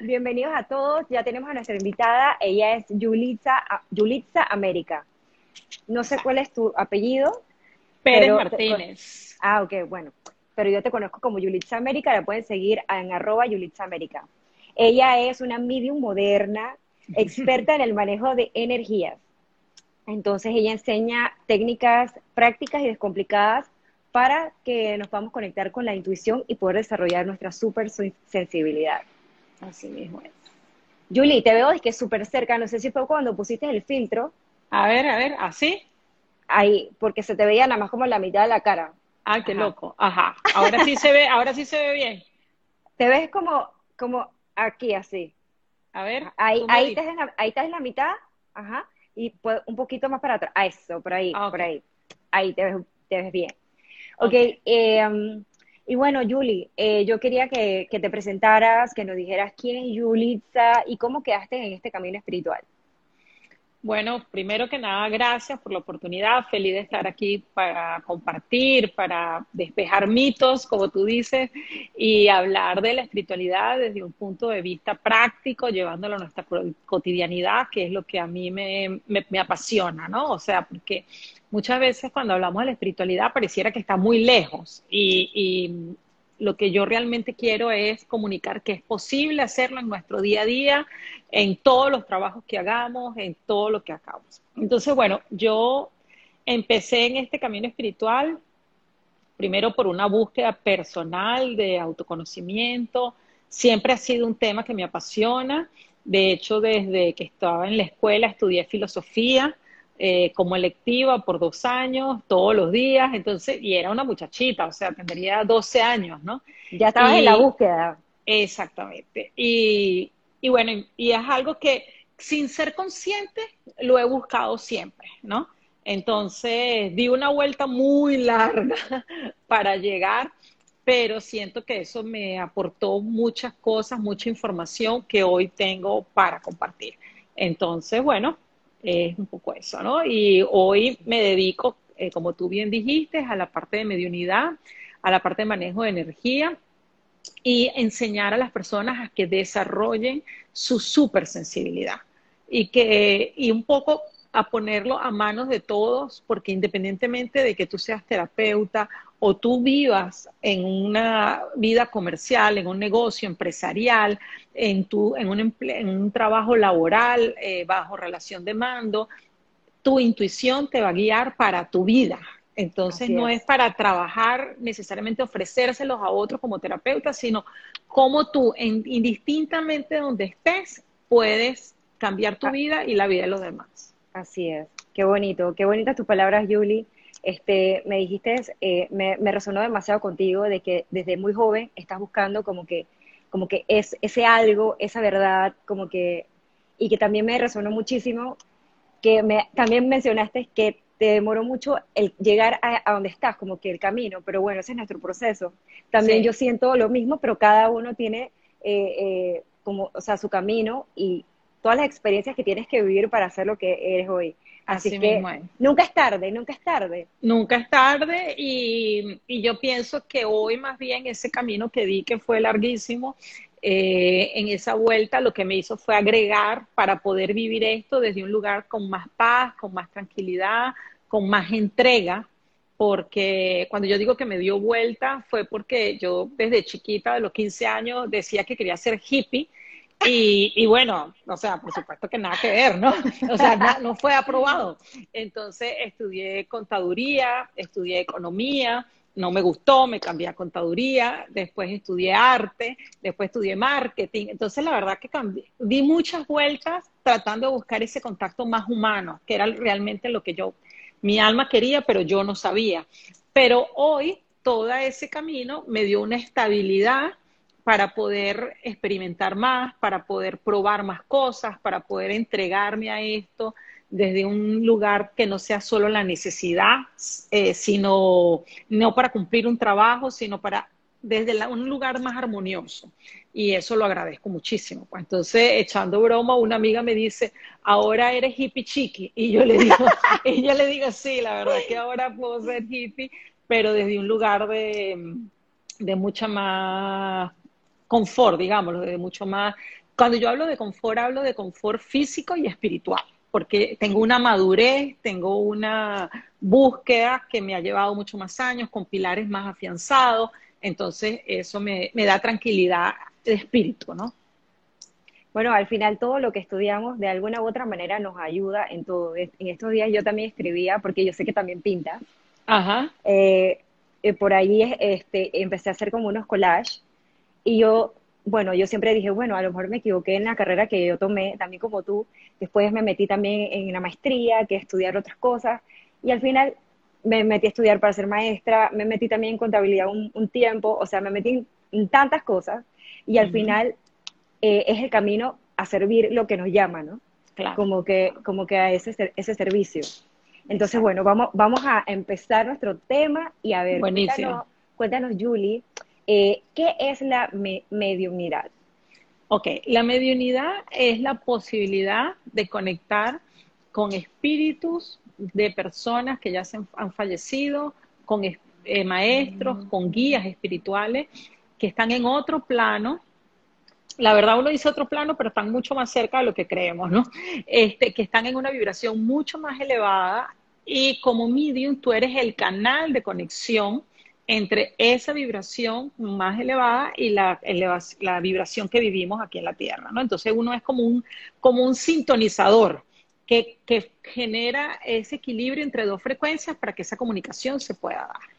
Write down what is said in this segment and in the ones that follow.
bienvenidos a todos. Ya tenemos a nuestra invitada. Ella es Yulitza, Yulitza América. No sé cuál es tu apellido. Pérez Martínez. Ah, ok, bueno. Pero yo te conozco como Yulitza América. La pueden seguir en arroba Yulitza América. Ella es una medium moderna, experta en el manejo de energías. Entonces ella enseña técnicas prácticas y descomplicadas para que nos podamos conectar con la intuición y poder desarrollar nuestra super sensibilidad. Así mismo es. Julie, te veo es que súper cerca, no sé si fue cuando pusiste el filtro. A ver, a ver, ¿así? Ahí, porque se te veía nada más como la mitad de la cara. Ah, qué loco. Ajá. Ahora sí se ve, ahora sí se ve bien. Te ves como, como aquí, así. A ver. Ahí, ahí, estás en la, ahí estás en la mitad, ajá, y un poquito más para atrás. Ah, eso, por ahí, ah, por ahí. Ahí te ves, te ves bien. Ok, eh, um, y bueno, Yuli, eh, yo quería que, te presentaras, que nos dijeras quién es Yulitza y cómo quedaste en este camino espiritual. Bueno, primero que nada, gracias por la oportunidad. Feliz de estar aquí para compartir, para despejar mitos, como tú dices, y hablar de la espiritualidad desde un punto de vista práctico, llevándolo a nuestra cotidianidad, que es lo que a mí me, me apasiona, ¿no? O sea, porque muchas veces cuando hablamos de la espiritualidad pareciera que está muy lejos y, lo que yo realmente quiero es comunicar que es posible hacerlo en nuestro día a día, en todos los trabajos que hagamos, en todo lo que hagamos. Entonces, bueno, yo empecé en este camino espiritual primero por una búsqueda personal de autoconocimiento, siempre ha sido un tema que me apasiona. De hecho, desde que estaba en la escuela estudié filosofía eh, como electiva por dos años, todos los días, entonces, y era una muchachita, o sea, tendría 12 años, ¿no? Ya estabas en la búsqueda. Exactamente. Y, y bueno, y es algo que sin ser consciente lo he buscado siempre, ¿no? Entonces, di una vuelta muy larga para llegar, pero siento que eso me aportó muchas cosas, mucha información que hoy tengo para compartir. Entonces, bueno, es un poco eso, ¿no? Y hoy me dedico, eh, como tú bien dijiste, a la parte de mediunidad, a la parte de manejo de energía y enseñar a las personas a que desarrollen su supersensibilidad y que y un poco a ponerlo a manos de todos, porque independientemente de que tú seas terapeuta o tú vivas en una vida comercial, en un negocio empresarial, en, tu, en, un, en un trabajo laboral, eh, bajo relación de mando, tu intuición te va a guiar para tu vida. Entonces no es. para trabajar necesariamente ofrecérselos a otros como terapeuta, sino cómo tú, indistintamente de donde estés, puedes cambiar tu ah. vida y la vida de los demás. Así es. Qué bonito, qué bonitas tus palabras, Julie. Este, me dijiste, eh, me, resonó demasiado contigo de que desde muy joven estás buscando como que, como que es ese algo, esa verdad, como que, y que también me resonó muchísimo, que me, también mencionaste que te demoró mucho el llegar a, donde estás, como que el camino, pero bueno, ese es nuestro proceso. También yo siento lo mismo, pero cada uno tiene eh, eh, como, o sea, su camino y todas las experiencias que tienes que vivir para hacer lo que eres hoy. Así, que nunca es tarde, nunca es tarde. Nunca es tarde y, yo pienso que hoy más bien ese camino que di que fue larguísimo, eh, en esa vuelta lo que me hizo fue agregar para poder vivir esto desde un lugar con más paz, con más tranquilidad, con más entrega, porque cuando yo digo que me dio vuelta fue porque yo desde chiquita, de los 15 años, decía que quería ser hippie y, bueno, o sea, por supuesto que nada que ver, ¿no? O sea, no fue aprobado. Entonces estudié contaduría, estudié economía, no me gustó, me cambié a contaduría, después estudié arte, después estudié marketing. Entonces, la verdad que cambié, di muchas vueltas tratando de buscar ese contacto más humano, que era realmente lo que yo, mi alma quería, pero yo no sabía. Pero hoy, todo ese camino me dio una estabilidad para poder experimentar más, para poder probar más cosas, para poder entregarme a esto desde un lugar que no sea solo la necesidad, eh, sino no para cumplir un trabajo, sino para desde un lugar más armonioso. Y eso lo agradezco muchísimo. Pues. Entonces, echando broma, una amiga me dice, ahora eres hippie chiqui. Y yo le digo, ella le digo, sí, la verdad que ahora puedo ser hippie, pero desde un lugar de, de mucha más confort, digámoslo, de mucho más Cuando yo hablo de confort, hablo de confort físico y espiritual, porque tengo una madurez, tengo una búsqueda que me ha llevado mucho más años, con pilares más afianzados, entonces eso me, me da tranquilidad de espíritu, ¿no? Bueno, al final todo lo que estudiamos de alguna u otra manera nos ayuda en todo. En estos días yo también escribía, porque yo sé que también pinta. Ajá. Eh, eh, por ahí este, empecé a hacer como unos collages y yo, bueno, yo siempre dije, bueno, a lo mejor me equivoqué en la carrera que yo tomé, también como tú. Después me metí también en la maestría, que estudiar otras cosas. Y al final me metí a estudiar para ser maestra, me metí también en contabilidad un, tiempo, o sea, me metí en, tantas cosas y al final eh, es el camino a servir lo que nos llama, ¿no? Claro. Como que, como que a ese, ese servicio. Entonces, bueno, vamos, vamos a empezar nuestro tema y a ver, cuéntanos, cuéntanos, Julie, eh, ¿qué es la mediunidad? Ok, la mediunidad es la posibilidad de conectar con espíritus de personas que ya se han, fallecido, con eh, maestros, mm. con guías espirituales que están en otro plano la verdad uno dice otro plano, pero están mucho más cerca de lo que creemos, ¿no? Este, que están en una vibración mucho más elevada y como medium tú eres el canal de conexión entre esa vibración más elevada y la, la vibración que vivimos aquí en la Tierra, ¿no? Entonces uno es como un, como un sintonizador que, que genera ese equilibrio entre dos frecuencias para que esa comunicación se pueda dar.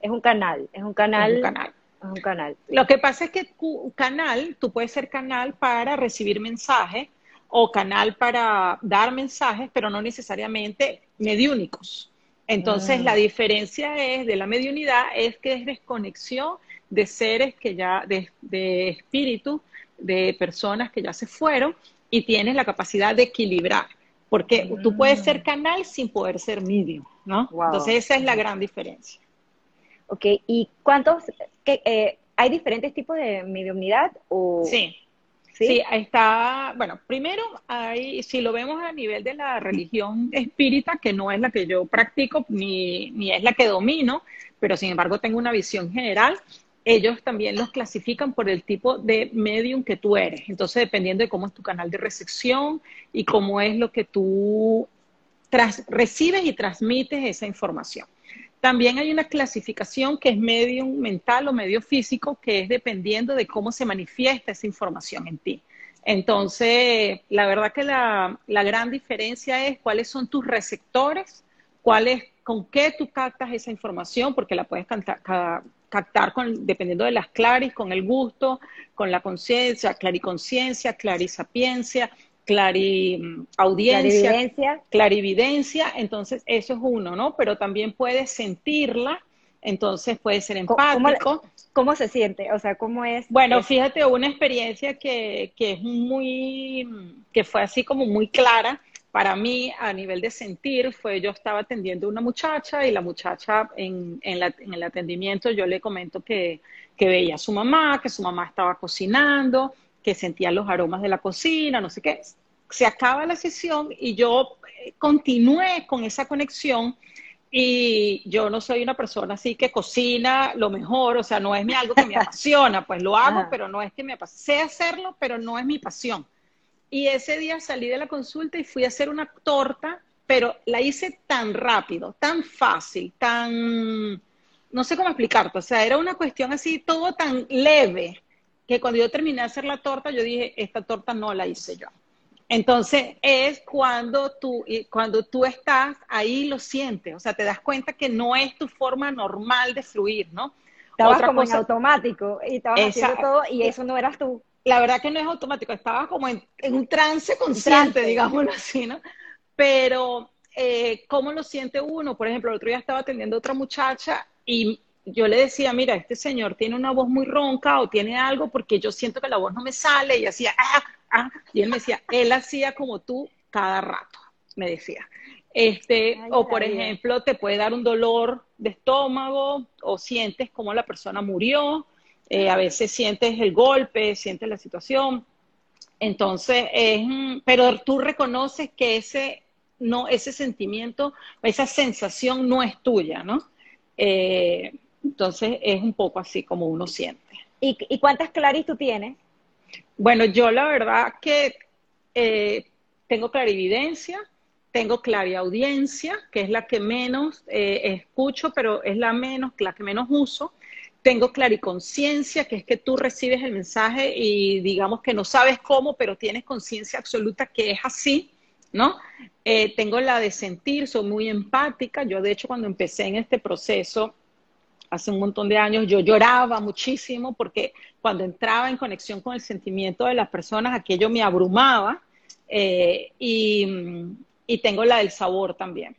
Es un canal, es un canal. Es un canal un canal. Lo que pasa es que canal, tú puedes ser canal para recibir mensajes o canal para dar mensajes, pero no necesariamente mediúnicos. Entonces, la mm. diferencia es de la mediunidad es que es desconexión de seres que ya, de, de espíritus, de personas que ya se fueron y tienes la capacidad de equilibrar. Porque tú puedes ser mm. canal sin poder ser medium, ¿no? Entonces, esa es la gran diferencia. Ok, ¿y cuántos, que, eh, hay diferentes tipos de mediunidad? O... Sí. Sí. está, bueno, primero hay, si lo vemos a nivel de la religión espírita, que no es la que yo practico ni, ni es la que domino, pero sin embargo tengo una visión general, ellos también los clasifican por el tipo de medium que tú eres. Entonces, dependiendo de cómo es tu canal de recepción y cómo es lo que tú recibes y transmites esa información. También hay una clasificación que es medio mental o medio físico, que es dependiendo de cómo se manifiesta esa información en ti. Entonces, la verdad que la, gran diferencia es cuáles son tus receptores, cuál con qué tú captas esa información, porque la puedes captar dependiendo de las claris, con el gusto, con la conciencia, clariconciencia, clarisapiencia, clariaudiencia, clarividencia. clarividencia, entonces eso es uno, ¿no? Pero también puedes sentirla, entonces puede ser empático. ¿Cómo, se siente? O sea, ¿cómo es? Bueno, fíjate, una experiencia que, que es muy, que fue así como muy clara para mí a nivel de sentir fue yo estaba atendiendo a una muchacha y la muchacha en, en, en el atendimiento yo le comento que, que veía a su mamá, que su mamá estaba cocinando, que sentía los aromas de la cocina, no sé qué. Se acaba la sesión y yo eh, continué con esa conexión y yo no soy una persona así que cocina lo mejor, o sea, no es mi algo que me apasiona, pues lo hago, pero no es que me apasiona. Sé hacerlo, pero no es mi pasión. Y ese día salí de la consulta y fui a hacer una torta, pero la hice tan rápido, tan fácil, tan, no sé cómo explicarte, o sea, era una cuestión así, todo tan leve, que cuando yo terminé de hacer la torta, yo dije, esta torta no la hice yo. Entonces es cuando tú, cuando tú estás ahí lo sientes, o sea, te das cuenta que no es tu forma normal de fluir, ¿no? Estabas como en automático y estabas haciendo todo y eso no eras tú. La verdad que no es automático, estabas como en, un trance consciente, digamos así, ¿no? Pero, eh, ¿cómo lo siente uno? Por ejemplo, el otro día estaba atendiendo a otra muchacha y yo le decía, mira, este señor tiene una voz muy ronca o tiene algo porque yo siento que la voz no me sale y hacía, ah, ah, y él me decía, él hacía como tú cada rato, me decía. Este, o por ejemplo, te puede dar un dolor de estómago o sientes como la persona murió, eh, a veces sientes el golpe, sientes la situación. Entonces, es, pero tú reconoces que ese, no, ese sentimiento, esa sensación no es tuya, ¿no? Eh, entonces es un poco así como uno siente. ¿Y, cuántas claris tú tienes? Bueno, yo la verdad que eh, tengo clarividencia, tengo clariaudiencia, que es la que menos eh, escucho, pero es la menos, la que menos uso. Tengo clariconciencia, que es que tú recibes el mensaje y digamos que no sabes cómo, pero tienes conciencia absoluta que es así, ¿no? Eh, tengo la de sentir, soy muy empática. Yo, de hecho, cuando empecé en este proceso, hace un montón de años, yo lloraba muchísimo porque cuando entraba en conexión con el sentimiento de las personas, aquello me abrumaba. Eh, y, y, tengo la del sabor también.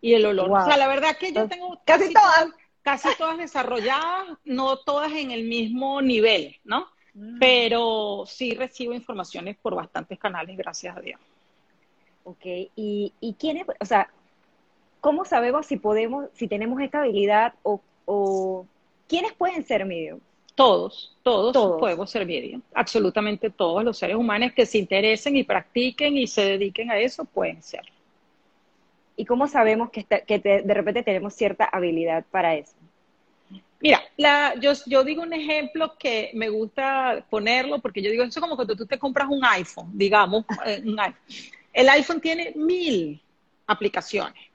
Y el olor. O sea, la verdad que yo tengo casi, todas. Casi todas desarrolladas, no todas en el mismo nivel, ¿no? Mm. Pero sí recibo informaciones por bastantes canales, gracias a Dios. Ok, ¿y, y quiénes, o sea, cómo sabemos si podemos, si tenemos esta habilidad o o quiénes pueden ser medium? Todos, todos, podemos ser medium. Absolutamente todos los seres humanos que se interesen y practiquen y se dediquen a eso pueden ser. ¿Y cómo sabemos que, de repente tenemos cierta habilidad para eso? Mira, la, yo, yo, digo un ejemplo que me gusta ponerlo porque yo digo, eso es como cuando tú te compras un iPhone, digamos, eh, un iPhone. El iPhone tiene mil aplicaciones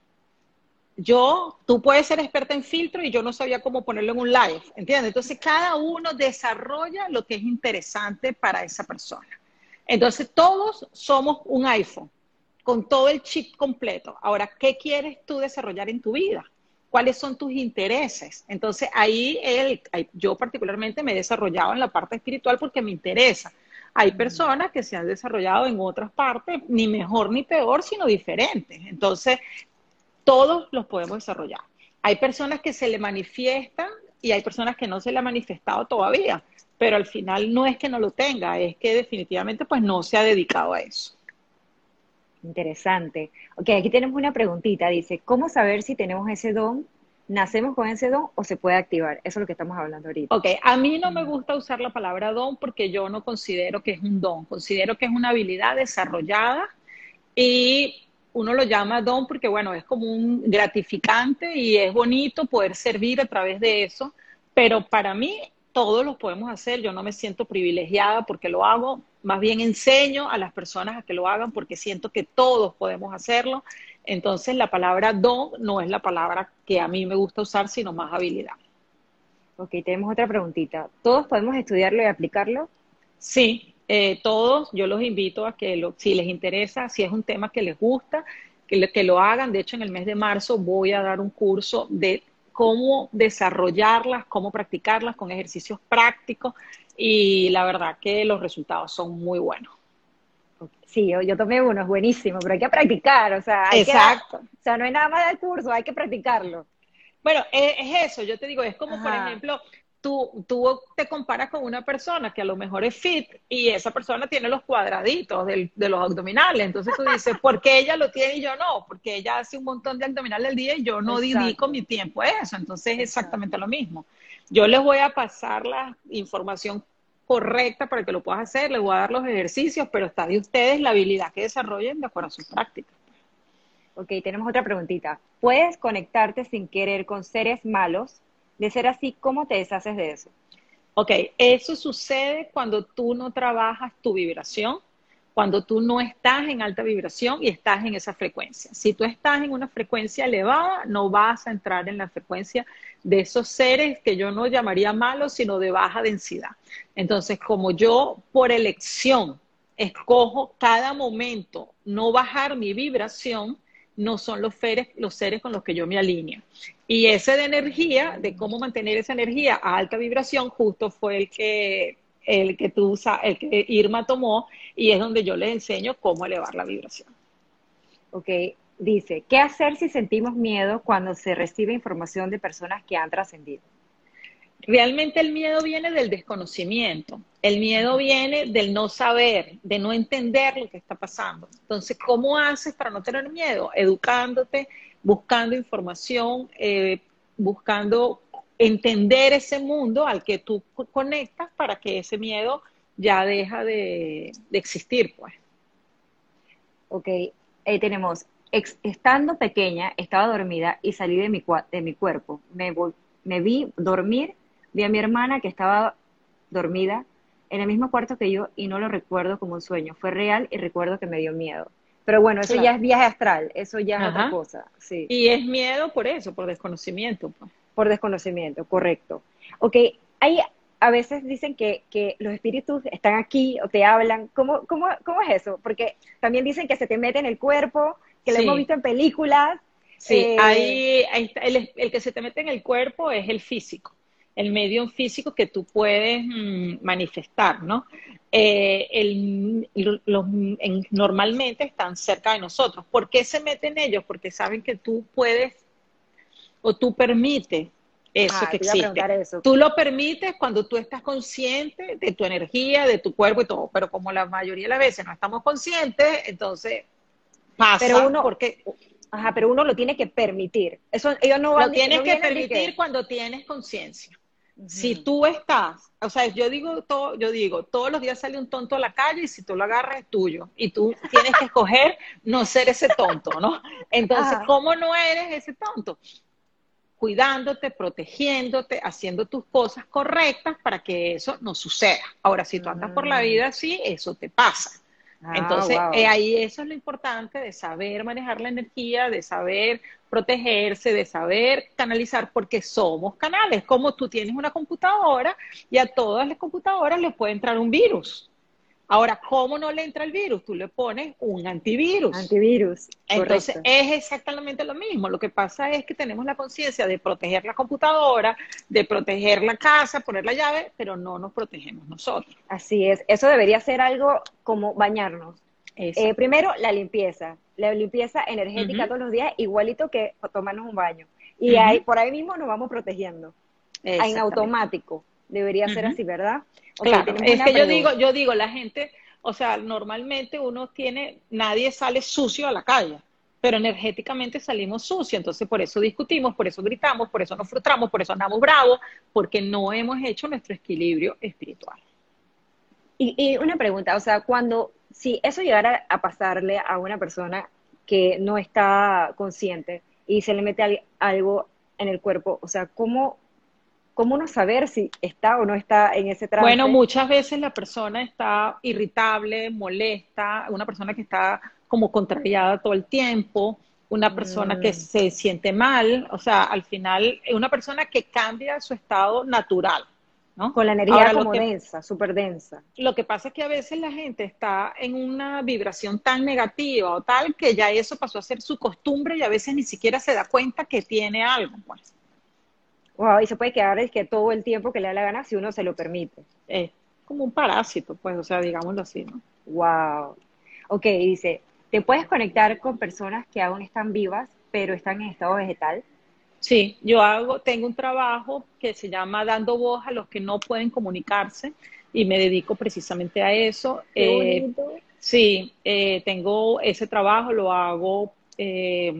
yo, tú puedes ser experta en filtro y yo no sabía cómo ponerlo en un live, ¿entiendes? Entonces, cada uno desarrolla lo que es interesante para esa persona. Entonces, todos somos un iPhone con todo el chip completo. Ahora, ¿qué quieres tú desarrollar en tu vida? ¿Cuáles son tus intereses? Entonces, ahí el, yo particularmente me he desarrollado en la parte espiritual porque me interesa. Hay personas que se han desarrollado en otras partes, ni mejor ni peor, sino diferentes. Entonces, todos los podemos desarrollar. Hay personas que se le manifiestan y hay personas que no se le ha manifestado todavía, pero al final no es que no lo tenga, es que definitivamente pues no se ha dedicado a eso. Interesante. Ok, aquí tenemos una preguntita. Dice, ¿cómo saber si tenemos ese don? ¿Nacemos con ese don o se puede activar? Eso es lo que estamos hablando ahorita. Ok, a mí no me gusta usar la palabra don porque yo no considero que es un don, considero que es una habilidad desarrollada y uno lo llama don porque, bueno, es como un gratificante y es bonito poder servir a través de eso, pero para mí todos lo podemos hacer, yo no me siento privilegiada porque lo hago, más bien enseño a las personas a que lo hagan porque siento que todos podemos hacerlo, entonces la palabra don no es la palabra que a mí me gusta usar, sino más habilidad. Ok, tenemos otra preguntita. ¿Todos podemos estudiarlo y aplicarlo? Sí, eh, todos, yo los invito a que si les interesa, si es un tema que les gusta, que, que lo hagan. De hecho, en el mes de marzo voy a dar un curso de cómo desarrollarlas, cómo practicarlas con ejercicios prácticos y la verdad que los resultados son muy buenos. Sí, yo, tomé uno, es buenísimo, pero hay que practicar, o sea, Exacto. o sea, no hay nada más del curso, hay que practicarlo. Bueno, es, es eso, yo te digo, es como, por ejemplo, tú, tú te comparas con una persona que a lo mejor es fit y esa persona tiene los cuadraditos de los abdominales. Entonces tú dices, ¿por qué ella lo tiene y yo no? Porque ella hace un montón de abdominales al día y yo no dedico mi tiempo a eso. Entonces es exactamente lo mismo. Yo les voy a pasar la información correcta para que lo puedas hacer, les voy a dar los ejercicios, pero está de ustedes la habilidad que desarrollen de acuerdo a sus prácticas. Ok, tenemos otra preguntita. ¿Puedes conectarte sin querer con seres malos de ser así, ¿cómo te deshaces de eso? Ok, eso sucede cuando tú no trabajas tu vibración, cuando tú no estás en alta vibración y estás en esa frecuencia. Si tú estás en una frecuencia elevada, no vas a entrar en la frecuencia de esos seres que yo no llamaría malos, sino de baja densidad. Entonces, como yo por elección escojo cada momento no bajar mi vibración, no son los, los seres con los que yo me alineo. Y ese de energía, de cómo mantener esa energía a alta vibración, justo fue el que, el que tú, el que Irma tomó y es donde yo les enseño cómo elevar la vibración. Ok, dice, ¿qué hacer si sentimos miedo cuando se recibe información de personas que han trascendido? Realmente el miedo viene del desconocimiento, el miedo viene del no saber, de no entender lo que está pasando. Entonces, ¿cómo haces para no tener miedo? Educándote, buscando información, eh, buscando entender ese mundo al que tú conectas para que ese miedo ya deja de, existir, pues. Ok, ahí tenemos, estando pequeña, estaba dormida y salí de mi, de mi cuerpo. Me, me vi dormir Vi a mi hermana que estaba dormida en el mismo cuarto que yo y no lo recuerdo como un sueño. Fue real y recuerdo que me dio miedo. Pero bueno, eso ya es viaje astral, eso ya es otra cosa. Sí. Y es miedo por eso, por desconocimiento. Pues. Por desconocimiento, correcto. Ok, hay, a veces dicen que, que, los espíritus están aquí o te hablan. ¿Cómo, cómo, ¿Cómo es eso? Porque también dicen que se te mete en el cuerpo, que lo hemos visto en películas. Sí, eh, ahí, está, el, el, que se te mete en el cuerpo es el físico, el medio físico que tú puedes mm, manifestar, ¿no? Eh, el, los, normalmente están cerca de nosotros. ¿Por qué se meten ellos? Porque saben que tú puedes o tú permites eso ah, que existe. Tú lo permites cuando tú estás consciente de tu energía, de tu cuerpo y todo, pero como la mayoría de las veces no estamos conscientes, entonces pasa pero uno, porque Ajá, pero uno lo tiene que permitir. Eso ellos no van, Lo tienes que permitir cuando tienes conciencia. Si tú estás, o sea, yo digo todo, yo digo, todos los días sale un tonto a la calle y si tú lo agarras es tuyo y tú tienes que escoger no ser ese tonto, ¿no? Entonces, ¿cómo no eres ese tonto? cuidándote, protegiéndote, haciendo tus cosas correctas para que eso no suceda. Ahora, si tú andas por la mm. vida así, eso te pasa. Ah, Entonces, eh, ahí eso es lo importante de saber manejar la energía, de saber protegerse, de saber canalizar, porque somos canales. Como tú tienes una computadora y a todas las computadoras les puede entrar un virus. Ahora, ¿cómo no le entra el virus? Tú le pones un antivirus. Antivirus. Entonces, es exactamente lo mismo. Lo que pasa es que tenemos la conciencia de proteger la computadora, de proteger la casa, poner la llave, pero no nos protegemos nosotros. Así es. Eso debería ser algo como bañarnos. Eh, primero, la limpieza. La limpieza energética todos los días, igualito que tomarnos un baño. Y ahí, por ahí mismo nos vamos protegiendo. En automático. Debería ser así, ¿verdad? Claro, es que yo digo, yo digo, la gente, o sea, normalmente uno tiene, nadie sale sucio a la calle, pero energéticamente salimos sucios, entonces por eso discutimos, por eso gritamos, por eso nos frustramos, por eso andamos bravos, porque no hemos hecho nuestro equilibrio espiritual. Y, una pregunta, o sea, cuando, si eso llegara a pasarle a una persona que no está consciente y se le mete algo en el cuerpo, o sea, ¿cómo ¿cómo no saber si está o no está en ese trance? Bueno, muchas veces la persona está irritable, molesta, una persona que está como contrariada todo el tiempo, una persona que mm. se siente mal, o sea, al final, una persona que cambia su estado natural. ¿no? Con la energía como densa, súper densa. Lo que pasa es que a veces la gente está en una vibración tan negativa o tal que ya eso pasó a ser su costumbre y a veces ni siquiera se da cuenta que tiene algo. Pues. Wow, y se puede quedar es que todo el tiempo que le da la gana si uno se lo permite. Es como un parásito, pues, o sea, digámoslo así, ¿no? Wow. Ok, dice, ¿te puedes conectar con personas que aún están vivas, pero están en estado vegetal? Sí, yo hago, tengo un trabajo que se llama Dando Voz a los que no pueden comunicarse y me dedico precisamente a eso. Qué eh, sí, eh, tengo ese trabajo, lo hago eh,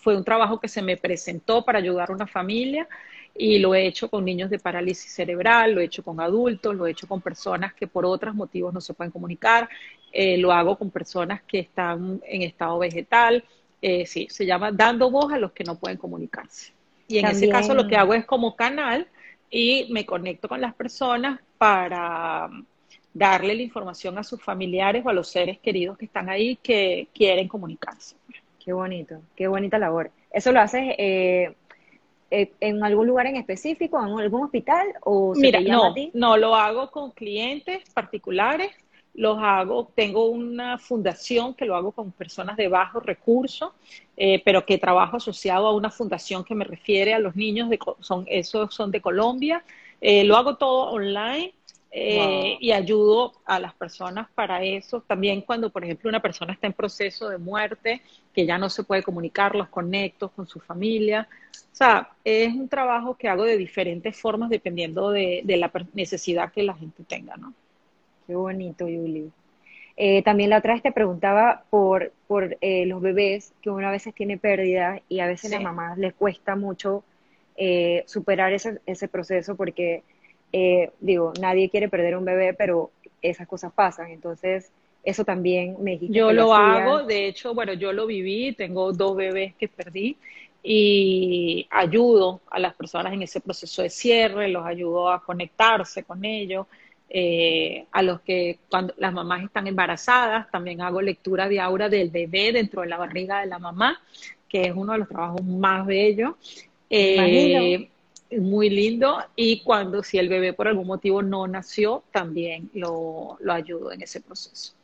fue un trabajo que se me presentó para ayudar a una familia y lo he hecho con niños de parálisis cerebral, lo he hecho con adultos, lo he hecho con personas que por otros motivos no se pueden comunicar, eh, lo hago con personas que están en estado vegetal, eh, sí, se llama dando voz a los que no pueden comunicarse. Y en ese caso lo que hago es como canal y me conecto con las personas para darle la información a sus familiares o a los seres queridos que están ahí que quieren comunicarse. Qué bonito, qué bonita labor. ¿Eso lo haces eh, eh, en algún lugar en específico, en algún hospital o se Mira, no, a ti? no, lo hago con clientes particulares, los hago, tengo una fundación que lo hago con personas de bajos recursos, eh, pero que trabajo asociado a una fundación que me refiere a los niños, de, son, esos son de Colombia. lo hago todo online eh, y ayudo a las personas para eso. También cuando, por ejemplo, una persona está en proceso de muerte, que ya no se puede comunicar, los conecto con su familia. O sea, es un trabajo que hago de diferentes formas dependiendo de, la necesidad que la gente tenga, ¿no? Qué bonito, Yuli. Eh, también la otra vez te preguntaba por, por eh, los bebés, que una vez tiene pérdida y a veces a las mamás les cuesta mucho superar ese, ese proceso porque eh, digo, nadie quiere perder un bebé, pero esas cosas pasan. Entonces, eso también me dijiste. Yo lo, hago, de hecho, bueno, yo lo viví, tengo dos bebés que perdí y ayudo a las personas en ese proceso de cierre, los ayudo a conectarse con ellos. eh, a los que cuando las mamás están embarazadas, también hago lectura de aura del bebé dentro de la barriga de la mamá, que es uno de los trabajos más bellos. Eh, muy lindo y cuando si el bebé por algún motivo no nació, también lo, lo ayudo en ese proceso.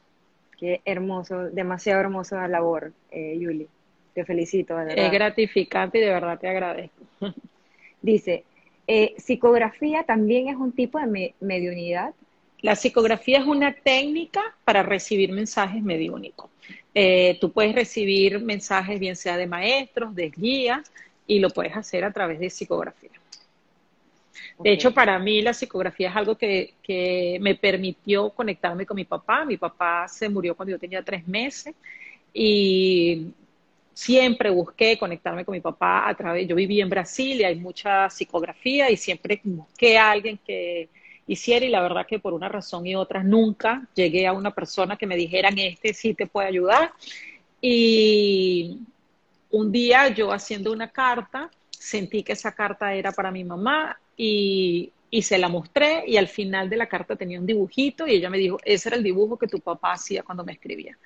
Qué hermoso, demasiado hermosa labor, eh, Yuli. Te felicito. Es gratificante y de verdad te agradezco. Dice, eh, ¿psicografía también es un tipo de mediunidad? La psicografía es una técnica para recibir mensajes mediúnicos. Eh, tú puedes recibir mensajes bien sea de maestros, de guías, y lo puedes hacer a través de psicografía. De hecho, para mí la psicografía es algo que, que, me permitió conectarme con mi papá. Mi papá se murió cuando yo tenía tres meses y siempre busqué conectarme con mi papá a través, yo viví en Brasil y hay mucha psicografía y siempre busqué a alguien que hiciera y la verdad que por una razón y otra nunca llegué a una persona que me dijeran este sí te puede ayudar. Y un día yo haciendo una carta, sentí que esa carta era para mi mamá y, se la mostré y al final de la carta tenía un dibujito y ella me dijo, ese era el dibujo que tu papá hacía cuando me escribía.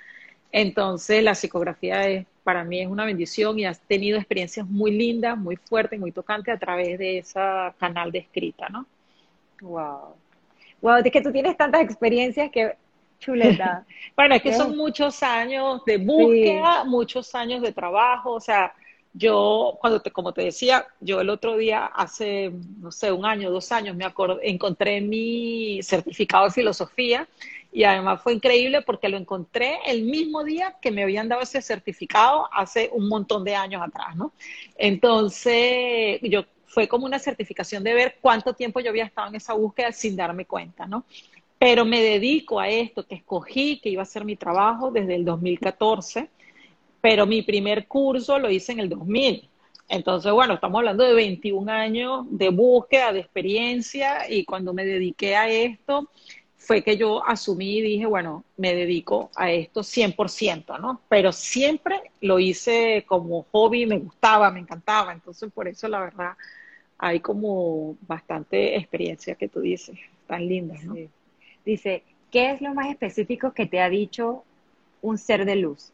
Entonces la psicografía es, para mí es una bendición y has tenido experiencias muy lindas, muy fuertes, muy tocantes a través de ese canal de escrita, ¿no? Wow. Wow, es que tú tienes tantas experiencias que chuleta. bueno, es que son muchos años de búsqueda, muchos años de trabajo, o sea, yo, cuando te, como te decía, yo el otro día, hace, no sé, un año, dos años, me acordé, encontré mi certificado de filosofía y además fue increíble porque lo encontré el mismo día que me habían dado ese certificado hace un montón de años atrás, ¿no? Entonces, yo fue como una certificación de ver cuánto tiempo yo había estado en esa búsqueda sin darme cuenta, ¿no? Pero me dedico a esto que escogí, que iba a ser mi trabajo desde el 2014 pero mi primer curso lo hice en el 2000. Entonces, bueno, estamos hablando de 21 años de búsqueda, de experiencia, y cuando me dediqué a esto, fue que yo asumí y dije, bueno, me dedico a esto 100%, ¿no? Pero siempre lo hice como hobby, me gustaba, me encantaba, entonces por eso la verdad hay como bastante experiencia que tú dices, tan lindas, ¿no? Dice, ¿qué es lo más específico que te ha dicho un ser de luz?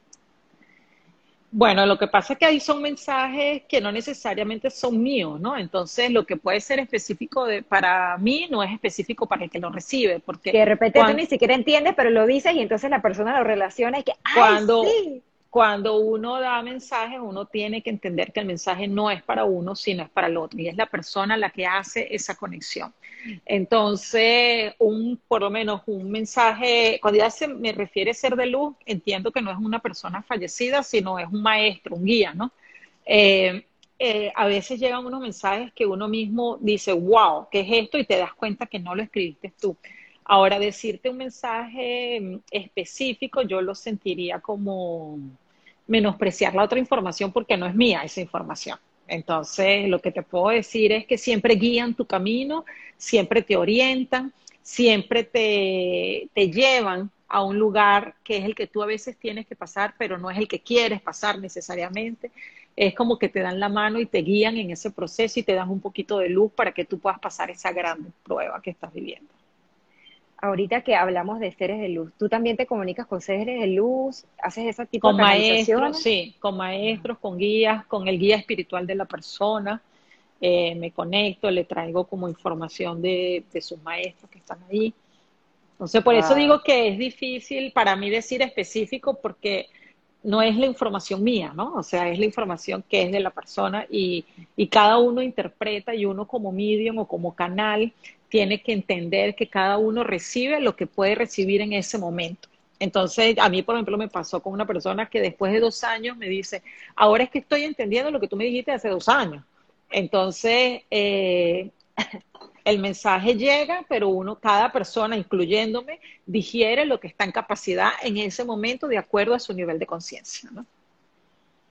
Bueno, lo que pasa es que ahí son mensajes que no necesariamente son míos, ¿no? Entonces, lo que puede ser específico de, para mí no es específico para el que lo recibe, porque... Que de repente tú ni siquiera entiendes, pero lo dices y entonces la persona lo relaciona y que, ¡ay, cuando, sí! Cuando uno da mensajes, uno tiene que entender que el mensaje no es para uno, sino es para el otro, y es la persona la que hace esa conexión. Entonces, un, por lo menos un mensaje, cuando ya se me refiere a ser de luz, entiendo que no es una persona fallecida, sino es un maestro, un guía, ¿no? Eh, eh, a veces llegan unos mensajes que uno mismo dice, wow, ¿qué es esto? Y te das cuenta que no lo escribiste tú. Ahora, decirte un mensaje específico, yo lo sentiría como menospreciar la otra información porque no es mía esa información. Entonces, lo que te puedo decir es que siempre guían tu camino, siempre te orientan, siempre te, te llevan a un lugar que es el que tú a veces tienes que pasar, pero no es el que quieres pasar necesariamente. Es como que te dan la mano y te guían en ese proceso y te dan un poquito de luz para que tú puedas pasar esa gran prueba que estás viviendo ahorita que hablamos de seres de luz, ¿tú también te comunicas con seres de luz? ¿Haces ese tipo con maestros? Sí, con maestros, con guías, con el guía espiritual de la persona. Eh, me conecto, le traigo como información de, sus maestros que están ahí. Entonces, por eso digo que es difícil para mí decir específico porque no es la información mía, ¿no? O sea, es la información que es de la persona y, y cada uno interpreta y uno como medium o como canal tiene que entender que cada uno recibe lo que puede recibir en ese momento. Entonces, a mí, por ejemplo, me pasó con una persona que después de dos años me dice, ahora es que estoy entendiendo lo que tú me dijiste hace dos años. Entonces, eh, el mensaje llega, pero uno, cada persona, incluyéndome, digiere lo que está en capacidad en ese momento de acuerdo a su nivel de conciencia. ¿no?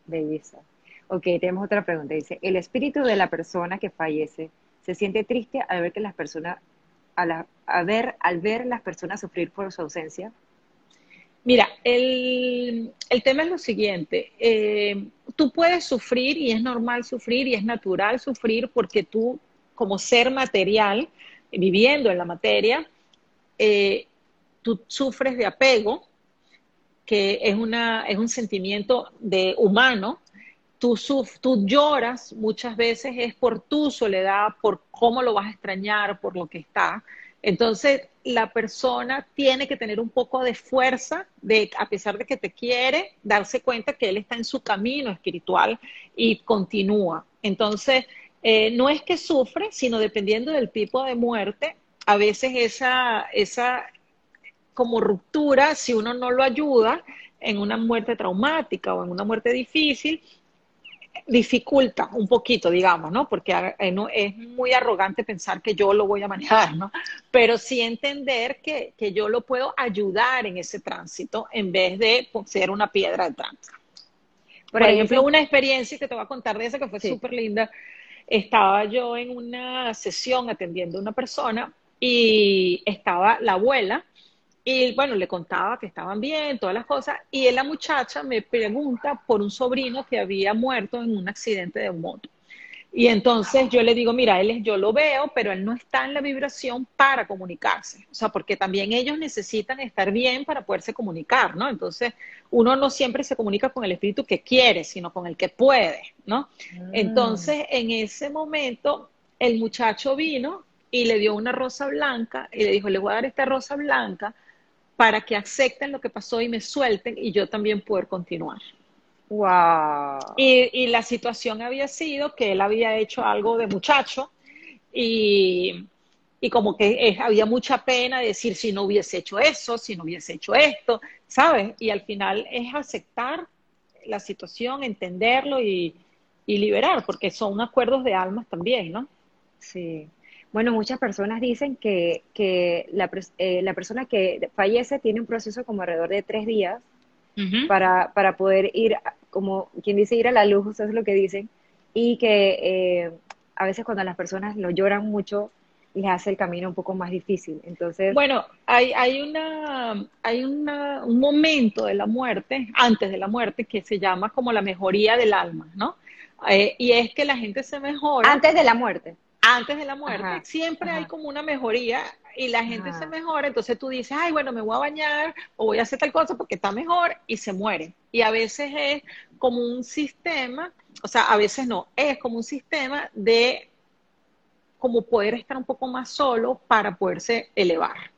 Belleza. Ok, tenemos otra pregunta. Dice, el espíritu de la persona que fallece se siente triste al ver que las personas, a, ver, al ver las personas sufrir por su ausencia? Mira, el, tema es lo siguiente, eh, tú puedes sufrir y es normal sufrir y es natural sufrir porque tú como ser material, viviendo en la materia, eh, tú sufres de apego, que es, una, es un sentimiento de humano, tú, tú lloras muchas veces es por tu soledad, por cómo lo vas a extrañar, por lo que está. Entonces, la persona tiene que tener un poco de fuerza, de, a pesar de que te quiere, darse cuenta que él está en su camino espiritual y continúa. Entonces, eh, no es que sufre, sino dependiendo del tipo de muerte, a veces esa, esa como ruptura, si uno no lo ayuda en una muerte traumática o en una muerte difícil, dificulta un poquito, digamos, ¿no? Porque es muy arrogante pensar que yo lo voy a manejar, ¿no? Pero sí entender que, yo lo puedo ayudar en ese tránsito en vez de ser una piedra de tránsito. Por, ejemplo, una experiencia que te voy a contar de esa que fue súper linda. Estaba yo en una sesión atendiendo a una persona y estaba la abuela y bueno, le contaba que estaban bien, todas las cosas, y la muchacha me pregunta por un sobrino que había muerto en un accidente de moto. Y entonces yo le digo, mira, él es, yo lo veo, pero él no está en la vibración para comunicarse. O sea, porque también ellos necesitan estar bien para poderse comunicar, ¿no? Entonces, uno no siempre se comunica con el espíritu que quiere, sino con el que puede, ¿no? Mm. Entonces, en ese momento, el muchacho vino y le dio una rosa blanca y le dijo, le voy a dar esta rosa blanca para que acepten lo que pasó y me suelten y yo también poder continuar. Wow. Y, la situación había sido que él había hecho algo de muchacho y, como que había mucha pena de decir si no hubiese hecho eso, si no hubiese hecho esto, ¿sabes? Y al final es aceptar la situación, entenderlo y, y liberar, porque son acuerdos de almas también, ¿no? Sí. Bueno, muchas personas dicen que, la, eh, la, persona que fallece tiene un proceso como alrededor de tres días para, para, poder ir, como quien dice, ir a la luz, eso es lo que dicen, y que eh, a veces cuando las personas lo lloran mucho, les hace el camino un poco más difícil. Entonces, bueno, hay, hay, una, hay una, un momento de la muerte, antes de la muerte, que se llama como la mejoría del alma, ¿no? Eh, y es que la gente se mejora. Antes de la muerte antes de la muerte, siempre hay como una mejoría y la gente se mejora, entonces tú dices, ay, bueno, me voy a bañar o voy a hacer tal cosa porque está mejor y se muere. Y a veces es como un sistema, o sea, a veces no, es como un sistema de como poder estar un poco más solo para poderse elevar.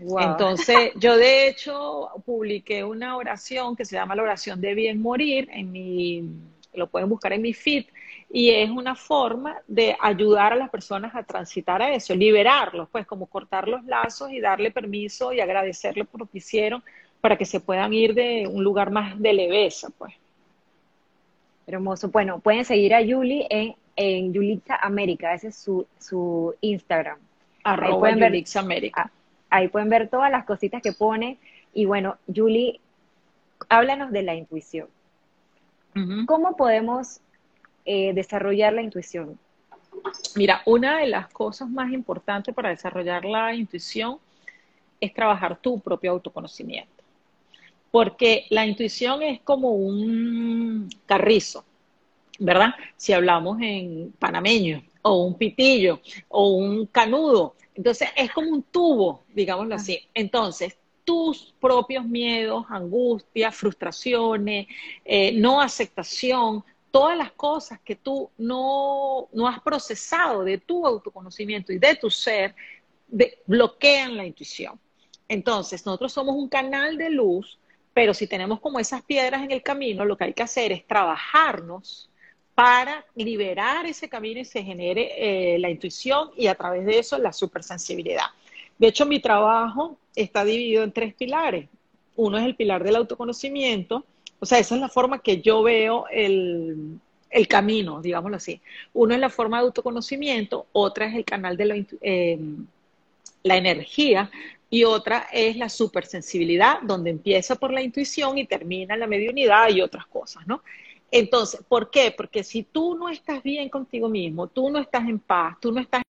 Entonces, yo de hecho publiqué una oración que se llama la oración de bien morir en mi, lo pueden buscar en mi feed, y es una forma de ayudar a las personas a transitar a eso, liberarlos, pues como cortar los lazos y darle permiso y agradecerle por lo que hicieron para que se puedan ir de un lugar más de leveza, pues. Hermoso. Bueno, pueden seguir a Yuli en, en Yulitza América, ese es su, su Instagram. Arroba ahí pueden, ver, América. Ah, ahí pueden ver todas las cositas que pone. Y bueno, Yuli, háblanos de la intuición. ¿Cómo podemos eh, desarrollar la intuición? Mira, una de las cosas más importantes para desarrollar la intuición es trabajar tu propio autoconocimiento. Porque la intuición es como un carrizo, ¿verdad? Si hablamos en panameño, o un pitillo, o un canudo. Entonces, es como un tubo, digámoslo así. Entonces, tus propios miedos, angustias, frustraciones, eh, no aceptación, todas las cosas que tú no, has procesado de tu autoconocimiento y de tu ser, bloquean la intuición. Entonces, nosotros somos un canal de luz, pero si tenemos como esas piedras en el camino, lo que hay que hacer es trabajarnos para liberar ese camino y se genere eh, la intuición y a través de eso la supersensibilidad. De hecho, mi trabajo está dividido en tres pilares. Uno es el pilar del autoconocimiento, o sea, esa es la forma que yo veo el, camino, digámoslo así. Uno es la forma de autoconocimiento, otra es el canal de la, em, energía y otra es la supersensibilidad, donde empieza por la intuición y termina la mediunidad y otras cosas, ¿no? Entonces, ¿por qué? Porque si tú no estás bien contigo mismo, tú no estás en paz, tú no estás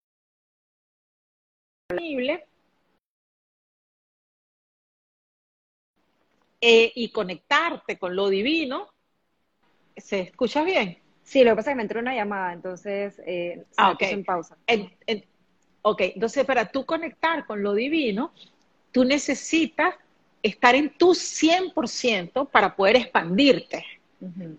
Eh, y conectarte con lo divino, ¿se escucha bien? Sí, lo que pasa es que me entró una llamada, entonces eh, ah, en pausa. ok, entonces para tú conectar con lo divino, tú necesitas estar en tu 100% para poder expandirte.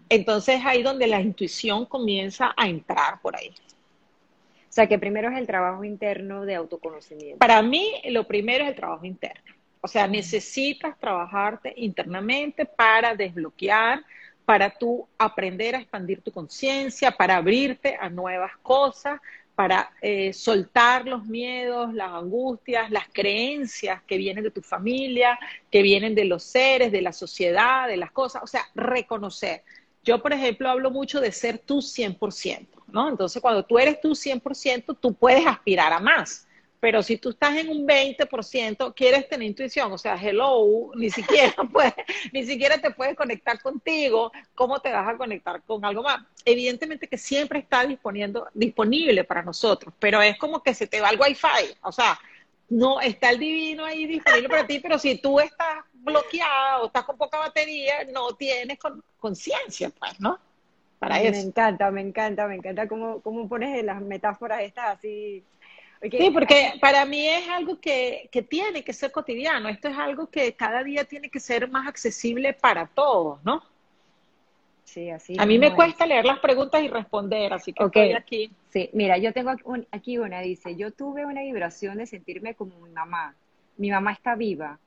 Entonces ahí donde la intuición comienza a entrar por ahí. O sea, que primero es el trabajo interno de autoconocimiento. Para mí, lo primero es el trabajo interno. O sea, necesitas trabajarte internamente para desbloquear, para tú aprender a expandir tu conciencia, para abrirte a nuevas cosas, para eh, soltar los miedos, las angustias, las creencias que vienen de tu familia, que vienen de los seres, de la sociedad, de las cosas. O sea, reconocer. Yo, por ejemplo, hablo mucho de ser tú 100%, ¿no? Entonces, cuando tú eres tú 100%, tú puedes aspirar a más. Pero si tú estás en un 20%, quieres tener intuición, o sea, hello, ni siquiera puedes, ni siquiera te puedes conectar contigo, ¿cómo te vas a conectar con algo más? Evidentemente que siempre está disponiendo, disponible para nosotros, pero es como que se te va el wifi, o sea, no está el divino ahí disponible para ti, pero si tú estás bloqueada o estás con poca batería, no tienes conciencia, pues, ¿no? Para eso. Me encanta, me encanta, me encanta cómo, cómo pones las metáforas estas así Sí, porque para mí es algo que, que, tiene que ser cotidiano. Esto es algo que cada día tiene que ser más accesible para todos, ¿no? Sí, así. A mí me cuesta leer las preguntas y responder, así que estoy aquí. Sí, mira, yo tengo aquí una, dice, yo tuve una vibración de sentirme como mi mamá. Mi mamá está viva,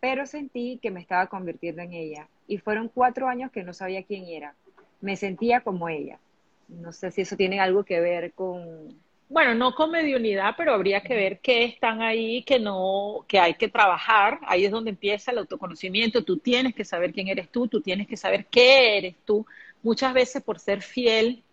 pero sentí que me estaba convirtiendo en ella. Y fueron cuatro años que no sabía quién era. Me sentía como ella. No sé si eso tiene algo que ver con, bueno, no con mediunidad, pero habría que ver qué están ahí, que no, que hay que trabajar. Ahí es donde empieza el autoconocimiento. Tú tienes que saber quién eres tú, tú tienes que saber qué eres tú. Muchas veces por ser fiel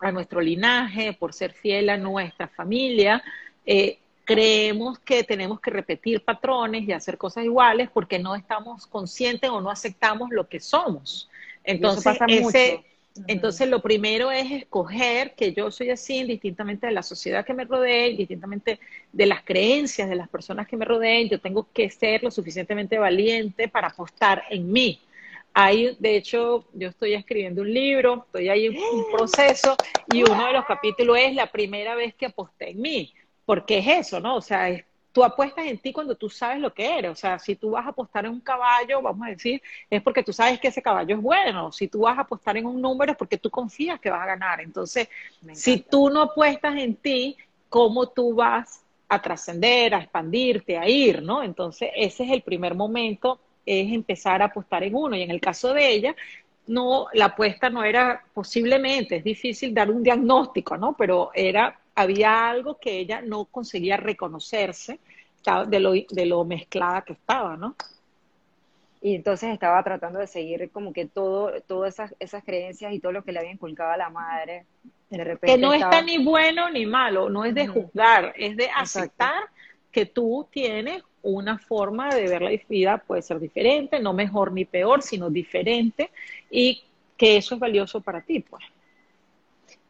a nuestro linaje, por ser fiel a nuestra familia, eh, creemos que tenemos que repetir patrones y hacer cosas iguales porque no estamos conscientes o no aceptamos lo que somos. Entonces, pasa ese, entonces, lo primero es escoger que yo soy así, indistintamente de la sociedad que me rodee, indistintamente de las creencias de las personas que me rodeen, yo tengo que ser lo suficientemente valiente para apostar en mí. Hay, de hecho, yo estoy escribiendo un libro, estoy ahí en un proceso y uno de los capítulos es la primera vez que aposté en mí, porque es eso, ¿no? O sea, es tú apuestas en ti cuando tú sabes lo que eres. O sea, si tú vas a apostar en un caballo, vamos a decir, es porque tú sabes que ese caballo es bueno. Si tú vas a apostar en un número, es porque tú confías que vas a ganar. Entonces, si tú no apuestas en ti, ¿cómo tú vas a trascender, a expandirte, a ir, ¿no? Entonces, ese es el primer momento, es empezar a apostar en uno. Y en el caso de ella, no, la apuesta no era posiblemente, es difícil dar un diagnóstico, ¿no? Pero era había algo que ella no conseguía reconocerse de lo, de lo mezclada que estaba, ¿no? Y entonces estaba tratando de seguir como que todo, todas esas, esas creencias y todo lo que le había inculcado a la madre. De repente que no está ni bueno ni malo, no es de juzgar, es de aceptar que tú tienes una forma de ver la vida, puede ser diferente, no mejor ni peor, sino diferente, y que eso es valioso para ti, pues.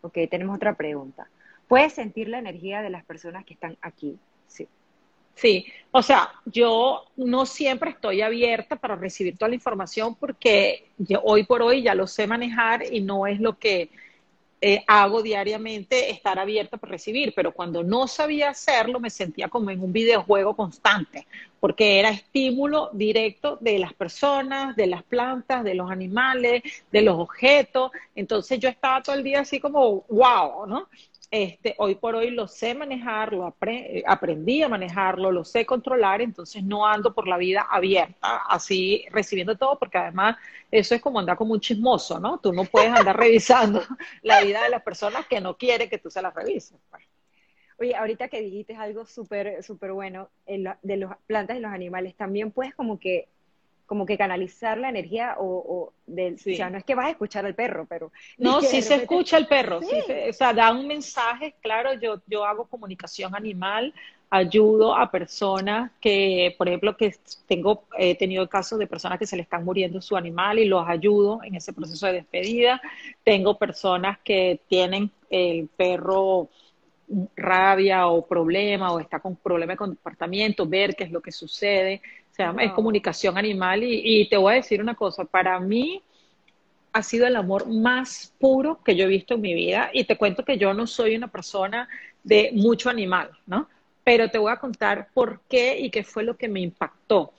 Ok, tenemos otra pregunta. ¿Puedes sentir la energía de las personas que están aquí? Sí. Sí, o sea, yo no siempre estoy abierta para recibir toda la información porque hoy por hoy ya lo sé manejar y no es lo que eh, hago diariamente estar abierta para recibir, pero cuando no sabía hacerlo me sentía como en un videojuego constante, porque era estímulo directo de las personas, de las plantas, de los animales, de los objetos, entonces yo estaba todo el día así como, wow, ¿no? Este, hoy por hoy lo sé manejar, lo aprendí a manejarlo, lo sé controlar, entonces no ando por la vida abierta, así recibiendo todo, porque además eso es como andar como un chismoso, ¿no? Tú no puedes andar revisando la vida de las personas que no quieren que tú se las revises. Pues. Oye, ahorita que dijiste algo súper, súper bueno de las plantas y los animales, también puedes como que como que canalizar la energía o, del, o sea, no es que vas a escuchar al perro, pero... No, sí se escucha el perro, sí. o sea, da un mensaje, claro, yo, yo hago comunicación animal, ayudo a personas que, por ejemplo, que tengo, he tenido casos de personas que se le están muriendo su animal y los ayudo en ese proceso de despedida. Tengo personas que tienen el perro rabia o problema o está con problema de comportamiento, ver qué es lo que sucede es comunicación animal y, te voy a decir una cosa, para mí ha sido el amor más puro que yo he visto en mi vida y te cuento que yo no soy una persona de mucho animal, ¿no? pero te voy a contar por qué y qué fue lo que me impactó.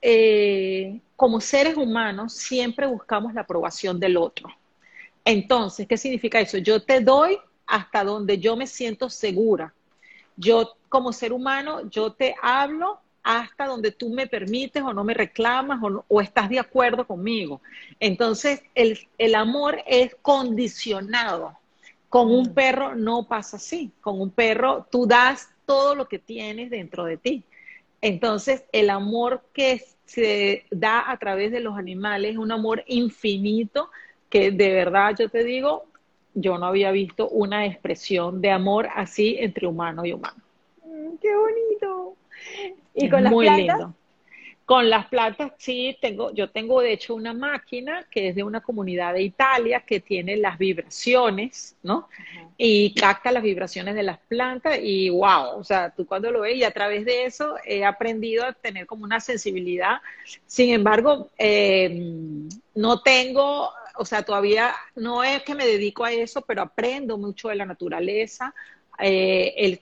Eh, como seres humanos siempre buscamos la aprobación del otro. Entonces, ¿qué significa eso? Yo te doy hasta donde yo me siento segura. Yo como ser humano, yo te hablo hasta donde tú me permites o no me reclamas o, estás de acuerdo conmigo. Entonces, el, el, amor es condicionado. Con un mm. perro no pasa así. Con un perro tú das todo lo que tienes dentro de ti. Entonces, el amor que se da a través de los animales es un amor infinito que de verdad yo te digo, yo no había visto una expresión de amor así entre humano y humano. Mm, ¡Qué bonito! ¿Y con las Muy Lindo. Con las plantas, sí, tengo, yo tengo de hecho una máquina que es de una comunidad de Italia que tiene las vibraciones, ¿no? Y capta las vibraciones de las plantas y wow, o sea, tú cuando lo ves y a través de eso he aprendido a tener como una sensibilidad. Sin embargo, em, no tengo, o sea, todavía no es que me dedico a eso, pero aprendo mucho de la naturaleza, eh, el,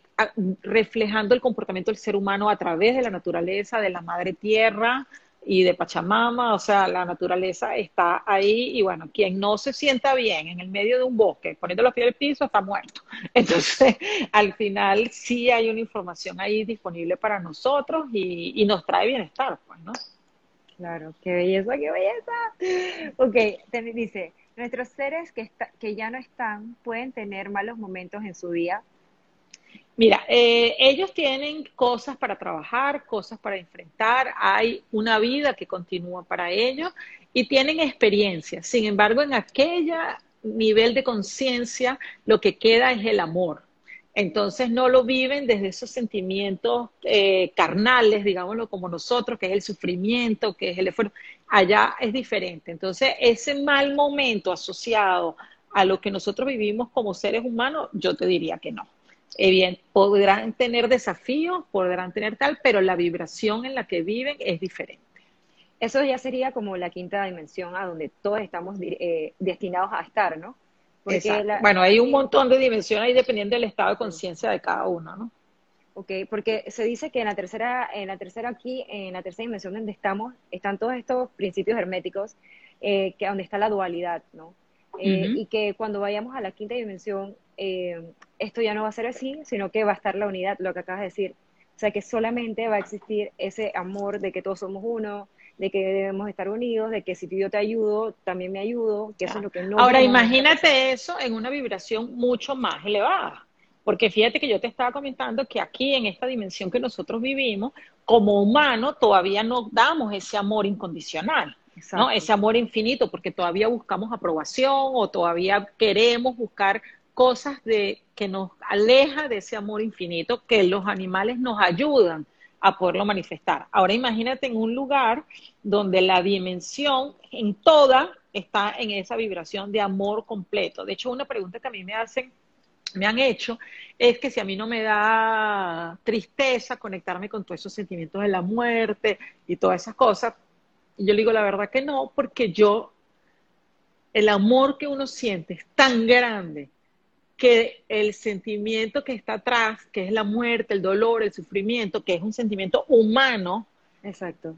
reflejando el comportamiento del ser humano a través de la naturaleza, de la madre tierra y de Pachamama, o sea, la naturaleza está ahí y bueno, quien no se sienta bien en el medio de un bosque, poniendo los pies del piso, está muerto. Entonces, al final sí hay una información ahí disponible para nosotros y, nos trae bienestar, pues, ¿no? Claro, qué belleza, qué belleza. Ok, dice, nuestros seres que, que ya no están pueden tener malos momentos en su día, Mira, eh, ellos tienen cosas para trabajar, cosas para enfrentar, hay una vida que continúa para ellos y tienen experiencia. Sin embargo, en aquel nivel de conciencia, lo que queda es el amor. Entonces no lo viven desde esos sentimientos eh, carnales, digámoslo como nosotros, que es el sufrimiento, que es el esfuerzo. Allá es diferente. Entonces ese mal momento asociado a lo que nosotros vivimos como seres humanos, yo te diría que no. Eh, bien, podrán tener desafíos, podrán tener tal, pero la vibración en la que viven es diferente. Eso ya sería como la quinta dimensión a donde todos estamos eh, destinados a estar, ¿no? bueno, hay un montón de dimensiones ahí dependiendo del estado de conciencia de cada uno, ¿no? Ok, porque se dice que en la tercera, en la tercera aquí, en la tercera dimensión donde estamos, están todos estos principios herméticos, eh, que donde está la dualidad, ¿no? Y que cuando vayamos a la quinta dimensión, eh, esto ya no va a ser así, sino que va a estar la unidad, lo que acabas de decir. O sea, que solamente va a existir ese amor de que todos somos uno, de que debemos estar unidos, de que si yo te ayudo, también me ayudo, que eso es lo que no. Ahora, imagínate eso en una vibración mucho más elevada. Porque fíjate que yo te estaba comentando que aquí en esta dimensión que nosotros vivimos, como humano, todavía no damos ese amor incondicional, ¿no? Ese amor infinito, porque todavía buscamos aprobación o todavía queremos buscar cosas de, que nos aleja de ese amor infinito que los animales nos ayudan a poderlo manifestar. Ahora imagínate en un lugar donde la dimensión en toda está en esa vibración de amor completo. De hecho, una pregunta que a mí me hacen, me han hecho, es que si a mí no me da tristeza conectarme con todos esos sentimientos de la muerte y todas esas cosas, yo digo la verdad que no, porque yo, el amor que uno siente es tan grande que el sentimiento que está atrás, que es la muerte, el dolor, el sufrimiento, que es un sentimiento humano, exacto,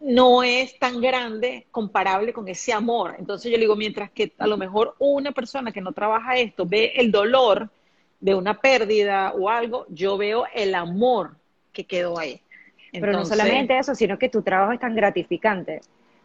no es tan grande comparable con ese amor. Entonces yo digo, mientras que a lo mejor una persona que no trabaja esto ve el dolor de una pérdida o algo, yo veo el amor que quedó ahí. Pero no solamente eso, sino que tu trabajo es tan gratificante,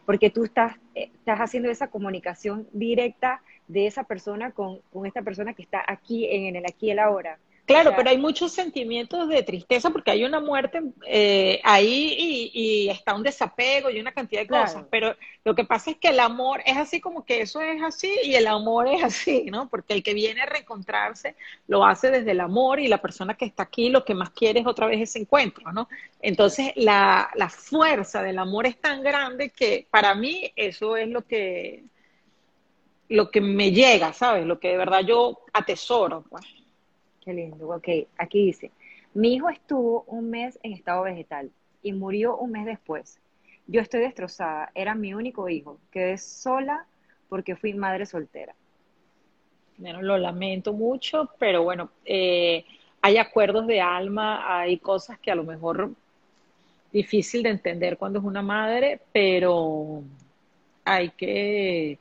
porque tú estás, eh, estás haciendo esa comunicación directa de esa persona con, con esta persona que está aquí en, el aquí y el ahora. Claro, pero hay muchos sentimientos de tristeza porque hay una muerte eh, ahí y, está un desapego y una cantidad de cosas. Pero lo que pasa es que el amor es así como que eso es así y el amor es así, ¿no? Porque el que viene a reencontrarse lo hace desde el amor y la persona que está aquí lo que más quiere es otra vez ese encuentro, ¿no? Entonces la, la fuerza del amor es tan grande que para mí eso es lo que lo que me llega, ¿sabes? Lo que de verdad yo atesoro, pues. Qué lindo. Ok, aquí dice, mi hijo estuvo un mes en estado vegetal y murió un mes después. Yo estoy destrozada, era mi único hijo. Quedé sola porque fui madre soltera. Bueno, lo lamento mucho, pero bueno, eh, hay acuerdos de alma, hay cosas que a lo mejor difícil de entender cuando es una madre, pero hay que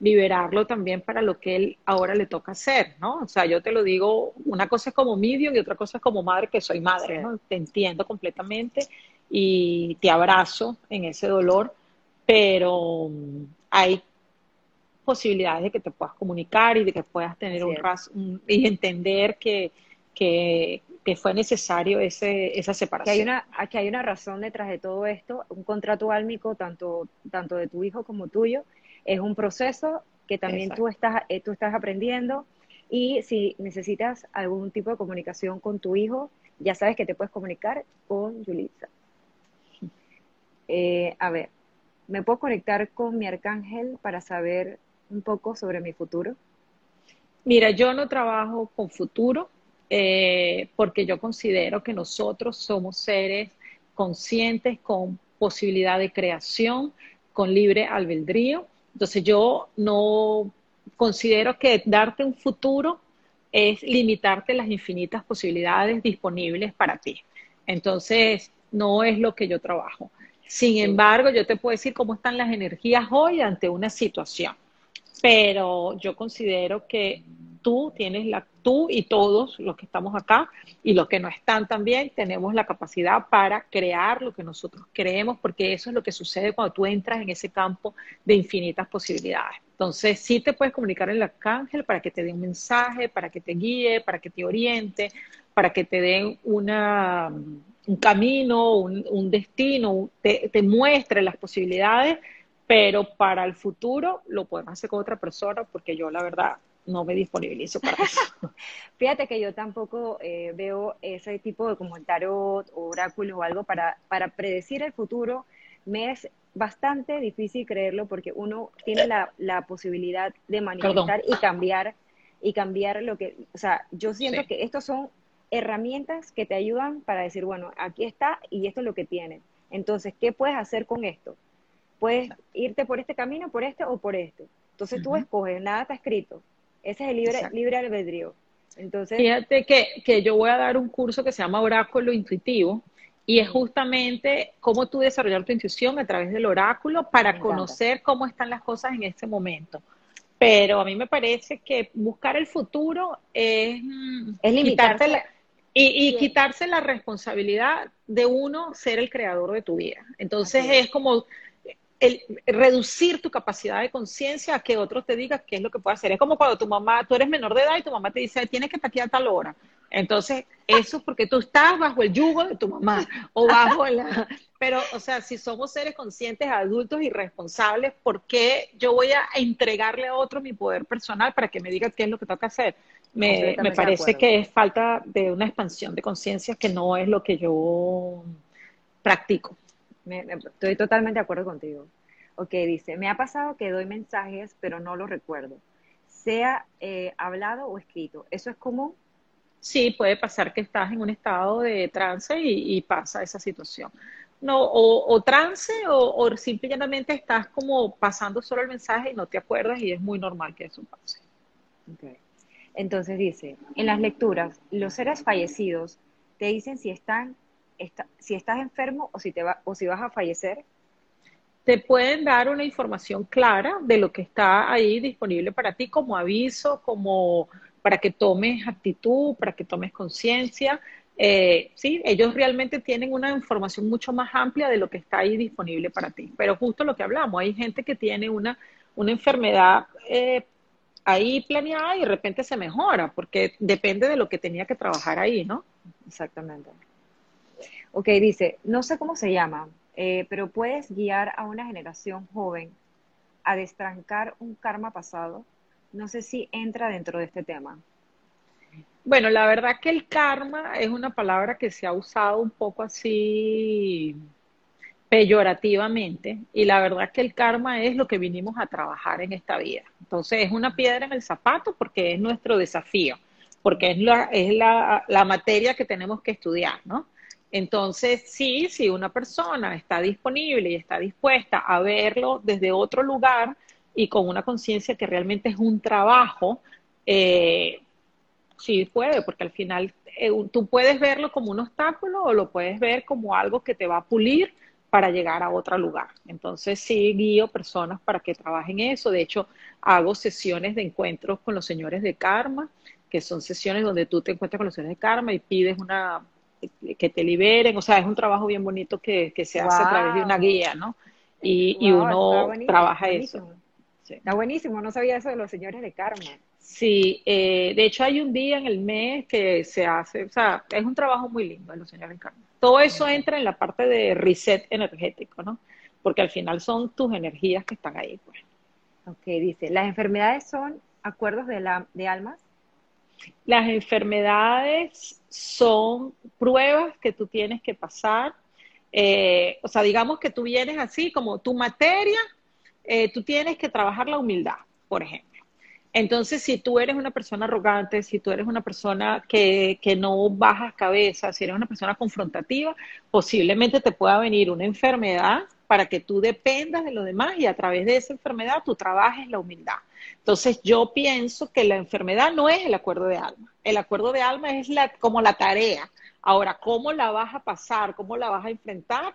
liberarlo también para lo que él ahora le toca hacer, ¿no? O sea, yo te lo digo, una cosa es como medium y otra cosa es como madre, que soy madre, ¿no? Te entiendo completamente y te abrazo en ese dolor, pero hay posibilidades de que te puedas comunicar y de que puedas tener un, un, y entender que, que, que fue necesario ese, esa separación. Que hay, una, que hay una razón detrás de todo esto, un contrato álmico tanto, tanto de tu hijo como tuyo, es un proceso que también tú estás, eh, tú estás aprendiendo y si necesitas algún tipo de comunicación con tu hijo, ya sabes que te puedes comunicar con Yulitza. Eh, a ver, ¿me puedo conectar con mi arcángel para saber un poco sobre mi futuro? Mira, yo no trabajo con futuro eh, porque yo considero que nosotros somos seres conscientes con posibilidad de creación, con libre albedrío. Entonces yo no considero que darte un futuro es limitarte las infinitas posibilidades disponibles para ti. Entonces, no es lo que yo trabajo. Sin embargo, yo te puedo decir cómo están las energías hoy ante una situación pero yo considero que tú tienes la, tú y todos los que estamos acá y los que no están también, tenemos la capacidad para crear lo que nosotros creemos, porque eso es lo que sucede cuando tú entras en ese campo de infinitas posibilidades. Entonces, sí te puedes comunicar en el arcángel para que te dé un mensaje, para que te guíe, para que te oriente, para que te dé una, un camino, un, destino, te muestre las posibilidades pero para el futuro lo podemos hacer con otra persona porque yo la verdad no me disponibilizo para eso. Fíjate que yo tampoco eh, veo ese tipo de como tarot o oráculo o algo para, para predecir el futuro. Me es bastante difícil creerlo porque uno tiene la, la posibilidad de manifestar y cambiar y cambiar lo que, o sea, yo siento que estos son herramientas que te ayudan para decir, bueno, aquí está y esto es lo que tiene. Entonces, ¿qué puedes hacer con esto? puedes irte por este camino, por este o por este. Entonces tú escoges, nada está escrito. Ese es el libre, libre albedrío. Entonces, Fíjate que, que yo voy a dar un curso que se llama Oráculo Intuitivo y es justamente cómo tú desarrollar tu intuición a través del oráculo para conocer cómo están las cosas en este momento. Pero a mí me parece que buscar el futuro es, mm, es limitarte la, y, y quitarse la responsabilidad de uno ser el creador de tu vida. Entonces es como el reducir tu capacidad de conciencia a que otros te digan qué es lo que puedes hacer. Es como cuando tu mamá, tú eres menor de edad y tu mamá te dice, tienes que estar aquí a tal hora. Entonces, eso es porque tú estás bajo el yugo de tu mamá o bajo la... Pero, o sea, si somos seres conscientes, adultos y responsables, ¿por qué yo voy a entregarle a otro mi poder personal para que me diga qué es lo que tengo que hacer? Me, me parece que es falta de una expansión de conciencia que no es lo que yo practico estoy totalmente de acuerdo contigo. Ok, dice, me ha pasado que doy mensajes, pero no los recuerdo, sea eh, hablado o escrito. ¿Eso es común? Sí, puede pasar que estás en un estado de trance y, pasa esa situación. No, o, trance o, simplemente estás como pasando solo el mensaje y no te acuerdas y es muy normal que eso pase. Okay. Entonces dice, en las lecturas, los seres fallecidos te dicen si están si estás enfermo o si, te va, o si vas a fallecer? Te pueden dar una información clara de lo que está ahí disponible para ti como aviso, como para que tomes actitud, para que tomes conciencia. Eh, sí, ellos realmente tienen una información mucho más amplia de lo que está ahí disponible para ti. Pero justo lo que hablamos, hay gente que tiene una, una enfermedad eh, ahí planeada y de repente se mejora, porque depende de lo que tenía que trabajar ahí, ¿no? Exactamente. Ok, dice, no sé cómo se llama, eh, pero puedes guiar a una generación joven a destrancar un karma pasado. No sé si entra dentro de este tema. Bueno, la verdad que el karma es una palabra que se ha usado un poco así peyorativamente y la verdad que el karma es lo que vinimos a trabajar en esta vida. Entonces es una piedra en el zapato porque es nuestro desafío, porque es la, es la, la materia que tenemos que estudiar, ¿no? Entonces, sí, si una persona está disponible y está dispuesta a verlo desde otro lugar y con una conciencia que realmente es un trabajo, eh, sí puede, porque al final eh, tú puedes verlo como un obstáculo o lo puedes ver como algo que te va a pulir para llegar a otro lugar. Entonces sí guío personas para que trabajen eso. De hecho, hago sesiones de encuentros con los señores de karma, que son sesiones donde tú te encuentras con los señores de karma y pides una que te liberen. O sea, es un trabajo bien bonito que, se hace a través de una guía, ¿no? Y, uno trabaja eso. Está buenísimo, no sabía eso de los señores de karma. Sí, eh, de hecho hay un día en el mes que se hace, o sea, es un trabajo muy lindo de los señores de karma. Todo eso entra en la parte de reset energético, ¿no? Porque al final son tus energías que están ahí, pues. Ok, dice, ¿las enfermedades son acuerdos de, la, de almas? Las enfermedades son pruebas que tú tienes que pasar. Eh, o sea, digamos que tú vienes así, como tu materia, eh, tú tienes que trabajar la humildad, por ejemplo. Entonces, si tú eres una persona arrogante, si tú eres una persona que, que, no bajas cabeza, si eres una persona confrontativa, posiblemente te pueda venir una enfermedad para que tú dependas de los demás y a través de esa enfermedad tú trabajes la humildad. Entonces, yo pienso que la enfermedad no es el acuerdo de alma. El acuerdo de alma es la, como la tarea. Ahora, ¿cómo la vas a pasar? ¿Cómo la vas a enfrentar?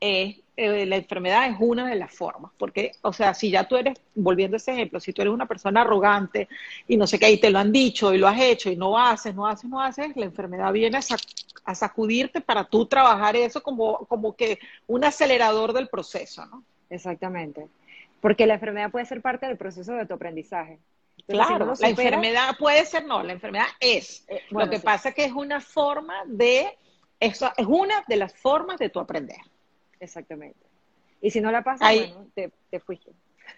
eh, la enfermedad es una de las formas, porque, o sea, si ya tú eres, volviendo a ese ejemplo, si tú eres una persona arrogante y no sé qué, y te lo han dicho y lo has hecho y no haces, no haces, no haces, la enfermedad viene a, sacudirte para tú trabajar eso como, como que un acelerador del proceso, ¿no? Exactamente, porque la enfermedad puede ser parte del proceso de tu aprendizaje. claro, la enfermedad puede ser, no, la enfermedad es. Eh, lo que pasa es que es una forma de, eso es una de las formas de tu aprender. Exactamente. Y si no la pasas, bueno, te, te, fuiste.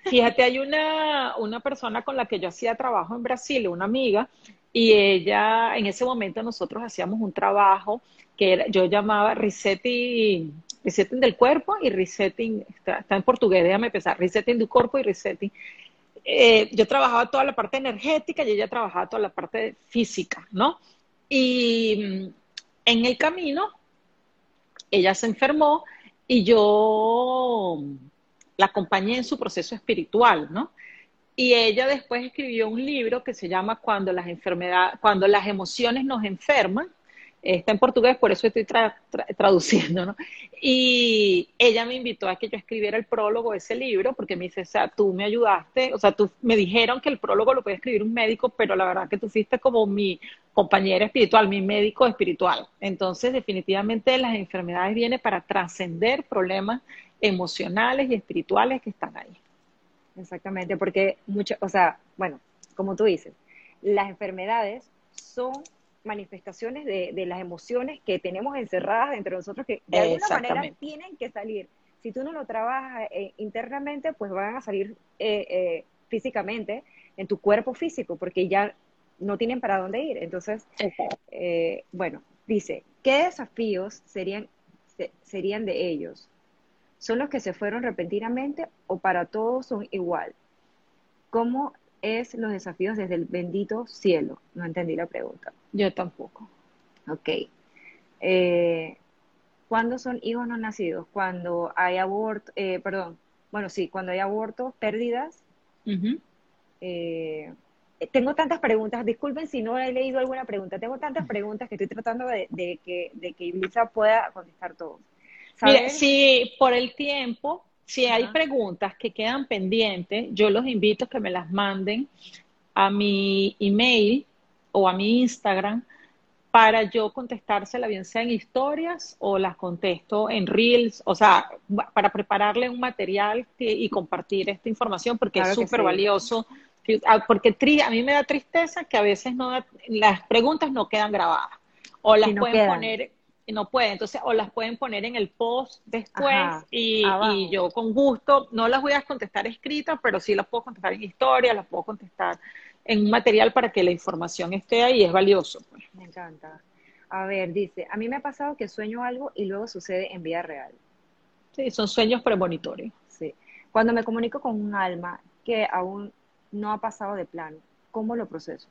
Fíjate, hay una, una persona con la que yo hacía trabajo en Brasil, una amiga, y ella, en ese momento nosotros hacíamos un trabajo que yo llamaba resetting, resetting del cuerpo y resetting, está, en portugués, déjame empezar, resetting del cuerpo y resetting. Eh, yo trabajaba toda la parte energética y ella trabajaba toda la parte física, ¿no? Y mm, en el camino, ella se enfermó y yo la acompañé en su proceso espiritual, ¿no? Y ella después escribió un libro que se llama Cuando las enfermedades, cuando las emociones nos enferman. Está en portugués, por eso estoy traduciendo, ¿no? Y ella me invitó a que yo escribiera el prólogo de ese libro, porque me dice, o sea, tú me ayudaste, o sea, tú me dijeron que el prólogo lo puede escribir un médico, pero la verdad que tú fuiste como mi compañera espiritual, mi médico espiritual. Entonces, definitivamente las enfermedades vienen para trascender problemas emocionales y espirituales que están ahí. Exactamente, porque mucho, o sea, bueno, como tú dices, las enfermedades son manifestaciones de, las emociones que tenemos encerradas dentro de nosotros que de alguna manera tienen que salir. Si tú no lo trabajas eh, internamente, pues van a salir eh, eh, físicamente en tu cuerpo físico, porque ya no tienen para dónde ir. Entonces, bueno, dice, ¿qué desafíos serían, serían de ellos? ¿Son los que se fueron repentinamente o para todos son igual? ¿Cómo es los desafíos desde el bendito cielo? No entendí la pregunta. Yo tampoco. Ok. Eh, ¿Cuándo son hijos no nacidos? Cuando hay aborto, eh, perdón, bueno, sí, cuando hay abortos, pérdidas, tengo tantas preguntas, disculpen si no he leído alguna pregunta, tengo tantas preguntas que estoy tratando de, que, de que Iblisa pueda contestar todo. Mira, si por el tiempo, si hay preguntas que quedan pendientes, yo los invito a que me las manden a mi email o a mi Instagram para yo contestársela, bien sea en historias o las contesto en reels, o sea, para prepararle un material y compartir esta información porque es súper valioso. Ah, porque a mí me da tristeza que a veces no las preguntas no quedan grabadas o las pueden poner y no pueden, entonces o las pueden poner en el post después y, yo con gusto no las voy a contestar escritas, pero sí las puedo contestar en historia, las puedo contestar en un material para que la información esté ahí, es valioso. Pues. Me encanta. A ver, dice, a mí me ha pasado que sueño algo y luego sucede en vida real. Sí, son sueños premonitorios. Sí. Cuando me comunico con un alma que aún no ha pasado de plano. ¿Cómo lo proceso?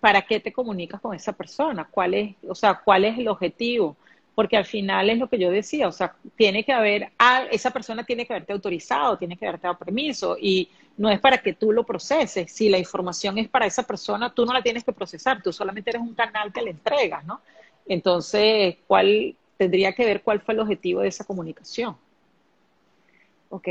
¿Para qué te comunicas con esa persona? ¿Cuál es, o sea, cuál es el objetivo? porque al final es lo que yo decía, o sea, tiene que haber, esa persona tiene que haberte autorizado, tiene que haberte dado permiso y no es para que tú lo proceses. Si la información es para esa persona, tú no la tienes que procesar, tú solamente eres un canal que le entregas, ¿no? Entonces, ¿cuál tendría que ver cuál fue el objetivo de esa comunicación? Ok.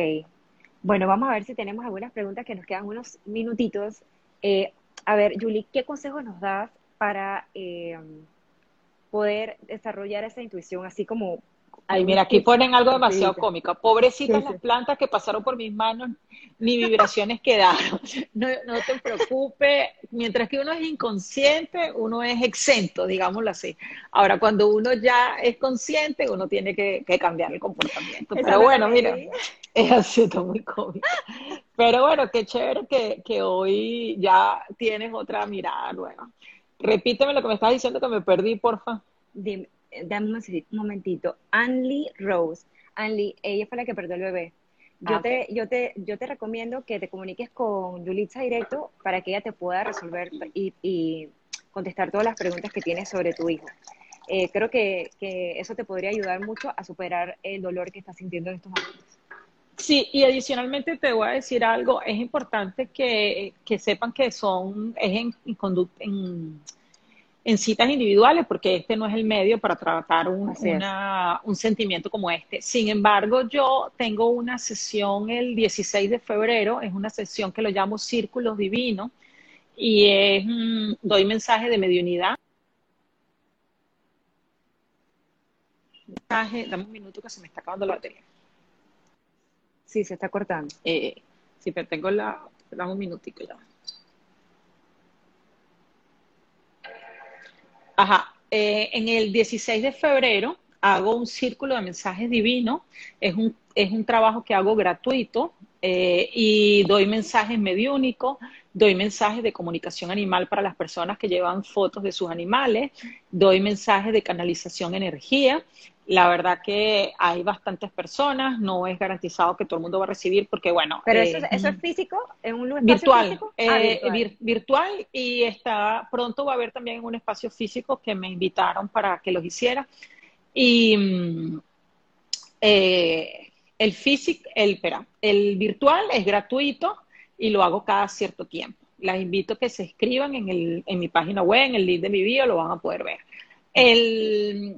Bueno, vamos a ver si tenemos algunas preguntas que nos quedan unos minutitos. Eh, a ver, Julie, ¿qué consejos nos das para eh, poder desarrollar esa intuición así como... Ay, mira, aquí ponen algo demasiado cómico. Pobrecitas las plantas que pasaron por mis manos, ni vibraciones quedaron. No, no te preocupes, mientras que uno es inconsciente, uno es exento, digámoslo así. Ahora, cuando uno ya es consciente, uno tiene que, cambiar el comportamiento. Pero bueno, mira, es así, muy cómico. Pero bueno, qué chévere que, que hoy ya tienes otra mirada nueva. Repíteme lo que me estás diciendo que me perdí, porfa. Dime, dame un momentito. Anly Rose. Anly, ella fue la que perdió el bebé. Yo, ah, te, yo, te, yo te recomiendo que te comuniques con Yulitza directo para que ella te pueda resolver y, contestar todas las preguntas que tienes sobre tu hijo. Eh, creo que, que, eso te podría ayudar mucho a superar el dolor que estás sintiendo en estos momentos. Sí, y adicionalmente te voy a decir algo, es importante que, sepan que son, es en, en, en, citas individuales, porque este no es el medio para tratar un, un sentimiento como este. Sin embargo, yo tengo una sesión el 16 de febrero, es una sesión que lo llamo Círculos Divinos, y es, mm, doy mensaje de mediunidad. Mensaje, dame un minuto que se me está acabando la batería. Sí, se está cortando. Eh, sí, pero tengo la... Dame un minutico ya. Ajá. Eh, en el 16 de febrero hago un círculo de mensajes divinos. Es un, es un trabajo que hago gratuito eh, y doy mensajes mediúnicos, doy mensajes de comunicación animal para las personas que llevan fotos de sus animales, doy mensajes de canalización energía la verdad que hay bastantes personas, no es garantizado que todo el mundo va a recibir porque, bueno... ¿Pero eso, es eh, físico? ¿En un espacio virtual, físico? Ah, eh, virtual. y está, pronto va a haber también un espacio físico que me invitaron para que los hiciera. Y mm, eh, el físico, el, espera, el virtual es gratuito y lo hago cada cierto tiempo. Las invito a que se escriban en, el, en mi página web, en el link de mi video, lo van a poder ver. El,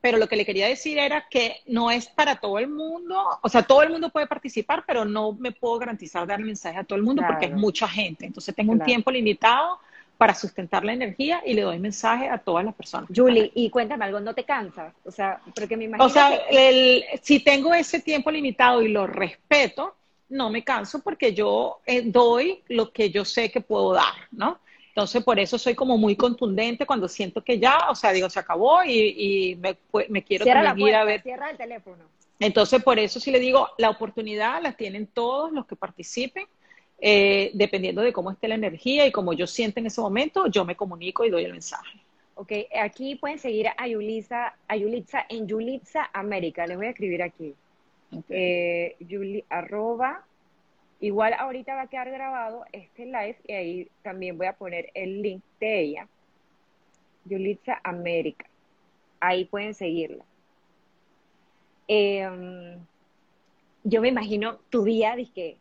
pero lo que le quería decir era que no es para todo el mundo, o sea, todo el mundo puede participar, pero no me puedo garantizar dar mensaje a todo el mundo porque es mucha gente. Entonces tengo un tiempo limitado para sustentar la energía y le doy mensaje a todas las personas. Julie, y cuéntame algo, ¿no te cansas? O sea, porque me imagino O sea, si tengo ese tiempo limitado y lo respeto, no me canso porque yo eh, doy lo que yo sé que puedo dar, ¿no? Entonces, por eso soy como muy contundente cuando siento que ya, o sea, digo, se acabó y, me, me, quiero cierra ir a ver. Cierra el teléfono. Entonces, por eso sí le digo, la oportunidad la tienen todos los que participen, eh, dependiendo de cómo esté la energía y como yo siento en ese momento, yo me comunico y doy el mensaje. Ok, aquí pueden seguir a Yulitza, a Yulitza en Yulitza América. Les voy a escribir aquí. Eh, arroba Igual ahorita va a quedar grabado este live y ahí también voy a poner el link de ella, Yulitza América. Ahí pueden seguirla. Em, yo me imagino tu día, dije,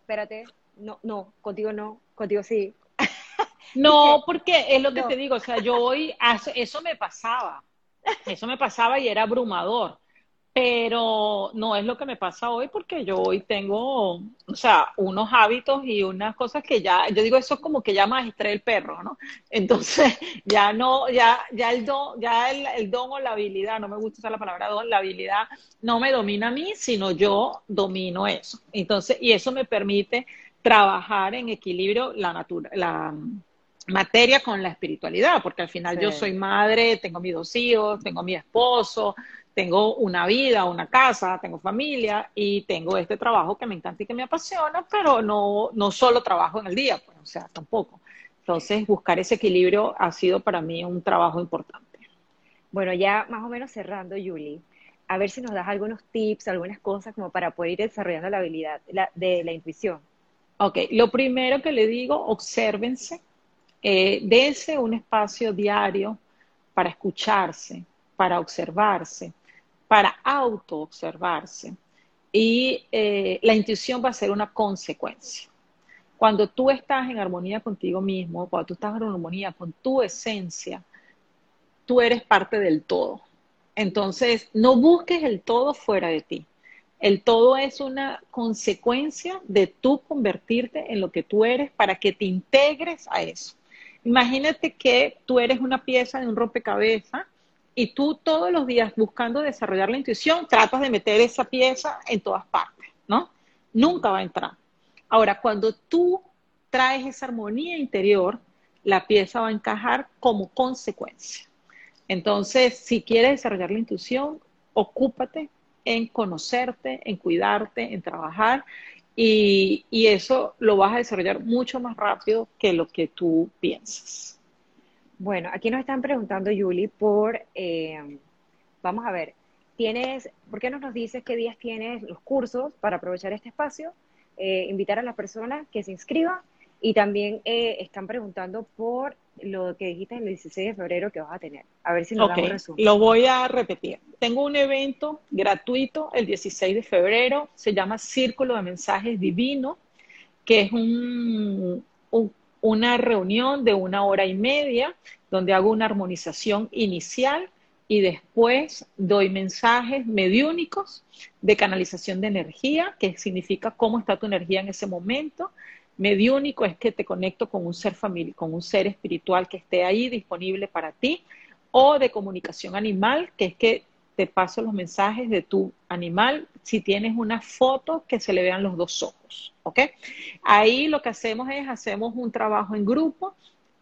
espérate, no, no, contigo no, contigo sí. No, porque es lo que te digo, o sea, yo hoy, eso me pasaba, eso me pasaba y era abrumador pero no es lo que me pasa hoy porque yo hoy tengo, o sea, unos hábitos y unas cosas que ya, yo digo eso es como que ya maestré el perro, ¿no? Entonces, ya no, ya, ya el don, ya el, don o la habilidad, no me gusta usar la palabra don, la habilidad no me domina a mí, sino yo domino eso. Entonces, y eso me permite trabajar en equilibrio la natura, la materia con la espiritualidad, porque al final yo soy madre, tengo mis dos hijos, tengo mi esposo, tengo una vida, una casa, tengo familia y tengo este trabajo que me encanta y que me apasiona, pero no, no solo trabajo en el día, pues, o sea, tampoco. Entonces, buscar ese equilibrio ha sido para mí un trabajo importante. Bueno, ya más o menos cerrando, Julie, a ver si nos das algunos tips, algunas cosas como para poder ir desarrollando la habilidad de la intuición. Ok, lo primero que le digo, obsérvense, eh, dense un espacio diario para escucharse, para observarse, para auto-observarse. Y eh, la intuición va a ser una consecuencia. Cuando tú estás en armonía contigo mismo, cuando tú estás en armonía con tu esencia, tú eres parte del todo. Entonces, no busques el todo fuera de ti. El todo es una consecuencia de tú convertirte en lo que tú eres para que te integres a eso. Imagínate que tú eres una pieza de un rompecabezas y tú todos los días buscando desarrollar la intuición, tratas de meter esa pieza en todas partes, ¿no? Nunca va a entrar. Ahora, cuando tú traes esa armonía interior, la pieza va a encajar como consecuencia. Entonces, si quieres desarrollar la intuición, ocúpate en conocerte, en cuidarte, en trabajar y, eso lo vas a desarrollar mucho más rápido que lo que tú piensas. Bueno, aquí nos están preguntando, Yuli, por, eh, vamos a ver, tienes, ¿por qué no nos dices qué días tienes los cursos para aprovechar este espacio? Eh, invitar a las personas que se inscriban y también eh, están preguntando por lo que dijiste el 16 de febrero que vas a tener. A ver si nos okay. damos Lo voy a repetir. Tengo un evento gratuito el 16 de febrero. Se llama Círculo de Mensajes Divino, que es un, una reunión de una hora y media donde hago una armonización inicial y después doy mensajes mediúnicos de canalización de energía, que significa cómo está tu energía en ese momento Mediúnico es que te conecto con un ser familiar, con un ser espiritual que esté ahí disponible para ti. O de comunicación animal, que es que te paso los mensajes de tu animal si tienes una foto que se le vean los dos ojos, ¿ok? Ahí lo que hacemos es, hacemos un trabajo en grupo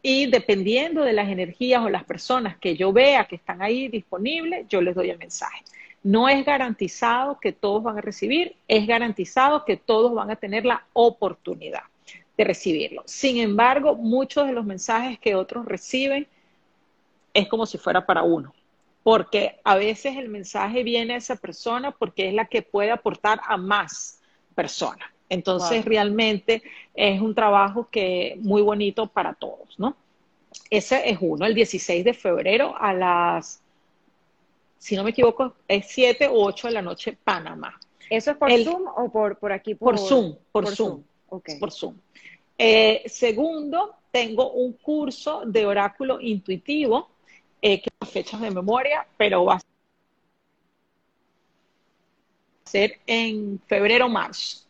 y dependiendo de las energías o las personas que yo vea que están ahí disponibles, yo les doy el mensaje. No es garantizado que todos van a recibir, es garantizado que todos van a tener la oportunidad recibirlo. Sin embargo, muchos de los mensajes que otros reciben es como si fuera para uno, porque a veces el mensaje viene a esa persona porque es la que puede aportar a más personas. Entonces, realmente es un trabajo que muy bonito para todos, ¿no? Ese es uno, el 16 de febrero a las, si no me equivoco, es 7 o 8 de la noche, Panamá. ¿Eso es por Zoom o por, por aquí? Por, Zoom, por, Zoom. Por Zoom. Eh, segundo, tengo un curso de oráculo intuitivo, eh, que las fechas de memoria, pero va a ser en febrero o marzo.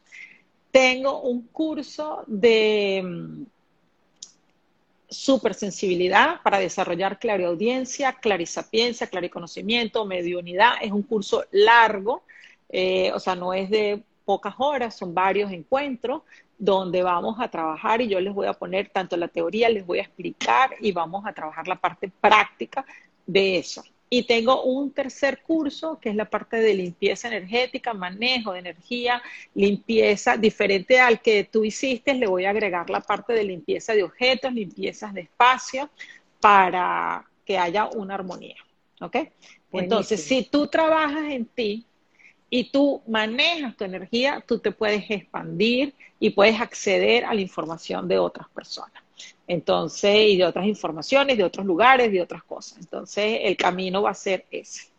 Tengo un curso de mm, supersensibilidad para desarrollar clariaudiencia, clarisapiencia, clariconocimiento, mediunidad. Es un curso largo, eh, o sea, no es de pocas horas, son varios encuentros donde vamos a trabajar y yo les voy a poner tanto la teoría, les voy a explicar y vamos a trabajar la parte práctica de eso. Y tengo un tercer curso que es la parte de limpieza energética, manejo de energía, limpieza, diferente al que tú hiciste, le voy a agregar la parte de limpieza de objetos, limpiezas de espacio, para que haya una armonía. ¿Ok? Entonces, si tú trabajas en ti, y tú manejas tu energía, tú te puedes expandir y puedes acceder a la información de otras personas. Entonces, y de otras informaciones, de otros lugares, de otras cosas. Entonces, el camino va a ser ese.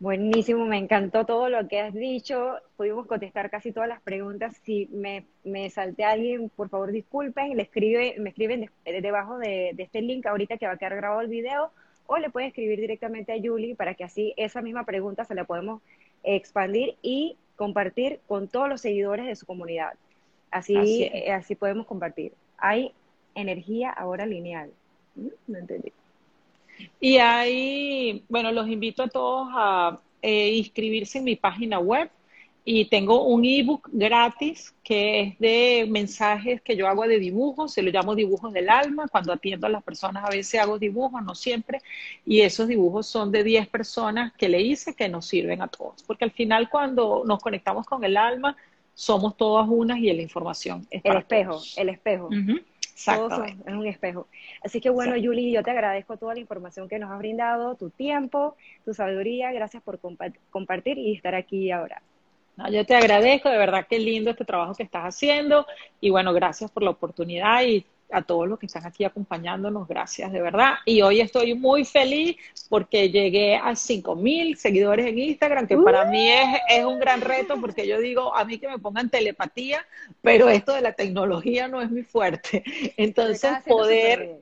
Buenísimo, me encantó todo lo que has dicho. Pudimos contestar casi todas las preguntas. Si me, me salté alguien, por favor disculpen. Le escribe, me escriben debajo de, de este link ahorita que va a quedar grabado el video o le pueden escribir directamente a Julie para que así esa misma pregunta se la podemos expandir y compartir con todos los seguidores de su comunidad. Así, así, eh, podemos compartir. Hay energía ahora lineal. ¿Mm? No entendí. Y hay, bueno, los invito a todos a eh, inscribirse en mi página web y tengo un ebook gratis que es de mensajes que yo hago de dibujos, se lo llamo dibujos del alma, cuando atiendo a las personas a veces hago dibujos, no siempre, y esos dibujos son de 10 personas que le hice que nos sirven a todos, porque al final cuando nos conectamos con el alma, somos todas unas y la información es El espejo, el espejo. Exacto. es un espejo. Así que bueno, Yuli, yo te agradezco toda la información que nos has brindado, tu tiempo, tu sabiduría, gracias por compartir y estar aquí ahora yo te agradezco, de verdad que lindo este trabajo que estás haciendo y bueno, gracias por la oportunidad y a todos los que están aquí acompañándonos, gracias de verdad. Y hoy estoy muy feliz porque llegué a 5 mil seguidores en Instagram, que para mí es, es un gran reto porque yo digo, a mí que me pongan telepatía, pero esto de la tecnología no es muy fuerte. Entonces, poder,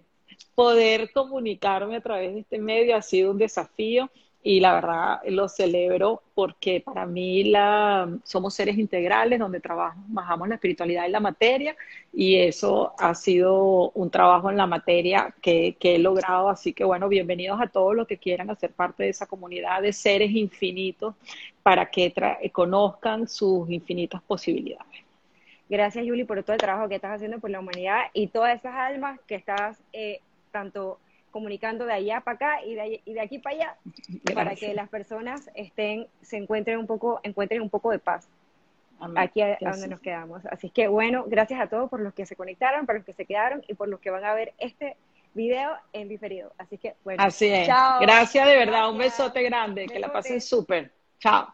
poder comunicarme a través de este medio ha sido un desafío y la verdad lo celebro porque para mí la, somos seres integrales donde trabajamos, bajamos la espiritualidad y la materia y eso ha sido un trabajo en la materia que, que he logrado. Así que bueno, bienvenidos a todos los que quieran hacer parte de esa comunidad de seres infinitos para que conozcan sus infinitas posibilidades. Gracias, Yuli, por todo el trabajo que estás haciendo por la humanidad y todas esas almas que estás eh, tanto comunicando de allá para acá y de, y de aquí para allá, para que las personas estén, se encuentren un poco, encuentren un poco de paz. Aquí a, donde nos quedamos. Así que bueno, gracias a todos por los que se conectaron, por los que se quedaron y por los que van a ver este video en diferido. Así que bueno. Así es. Chao. Gracias de verdad. Un besote grande. Que la pasen súper. Chao.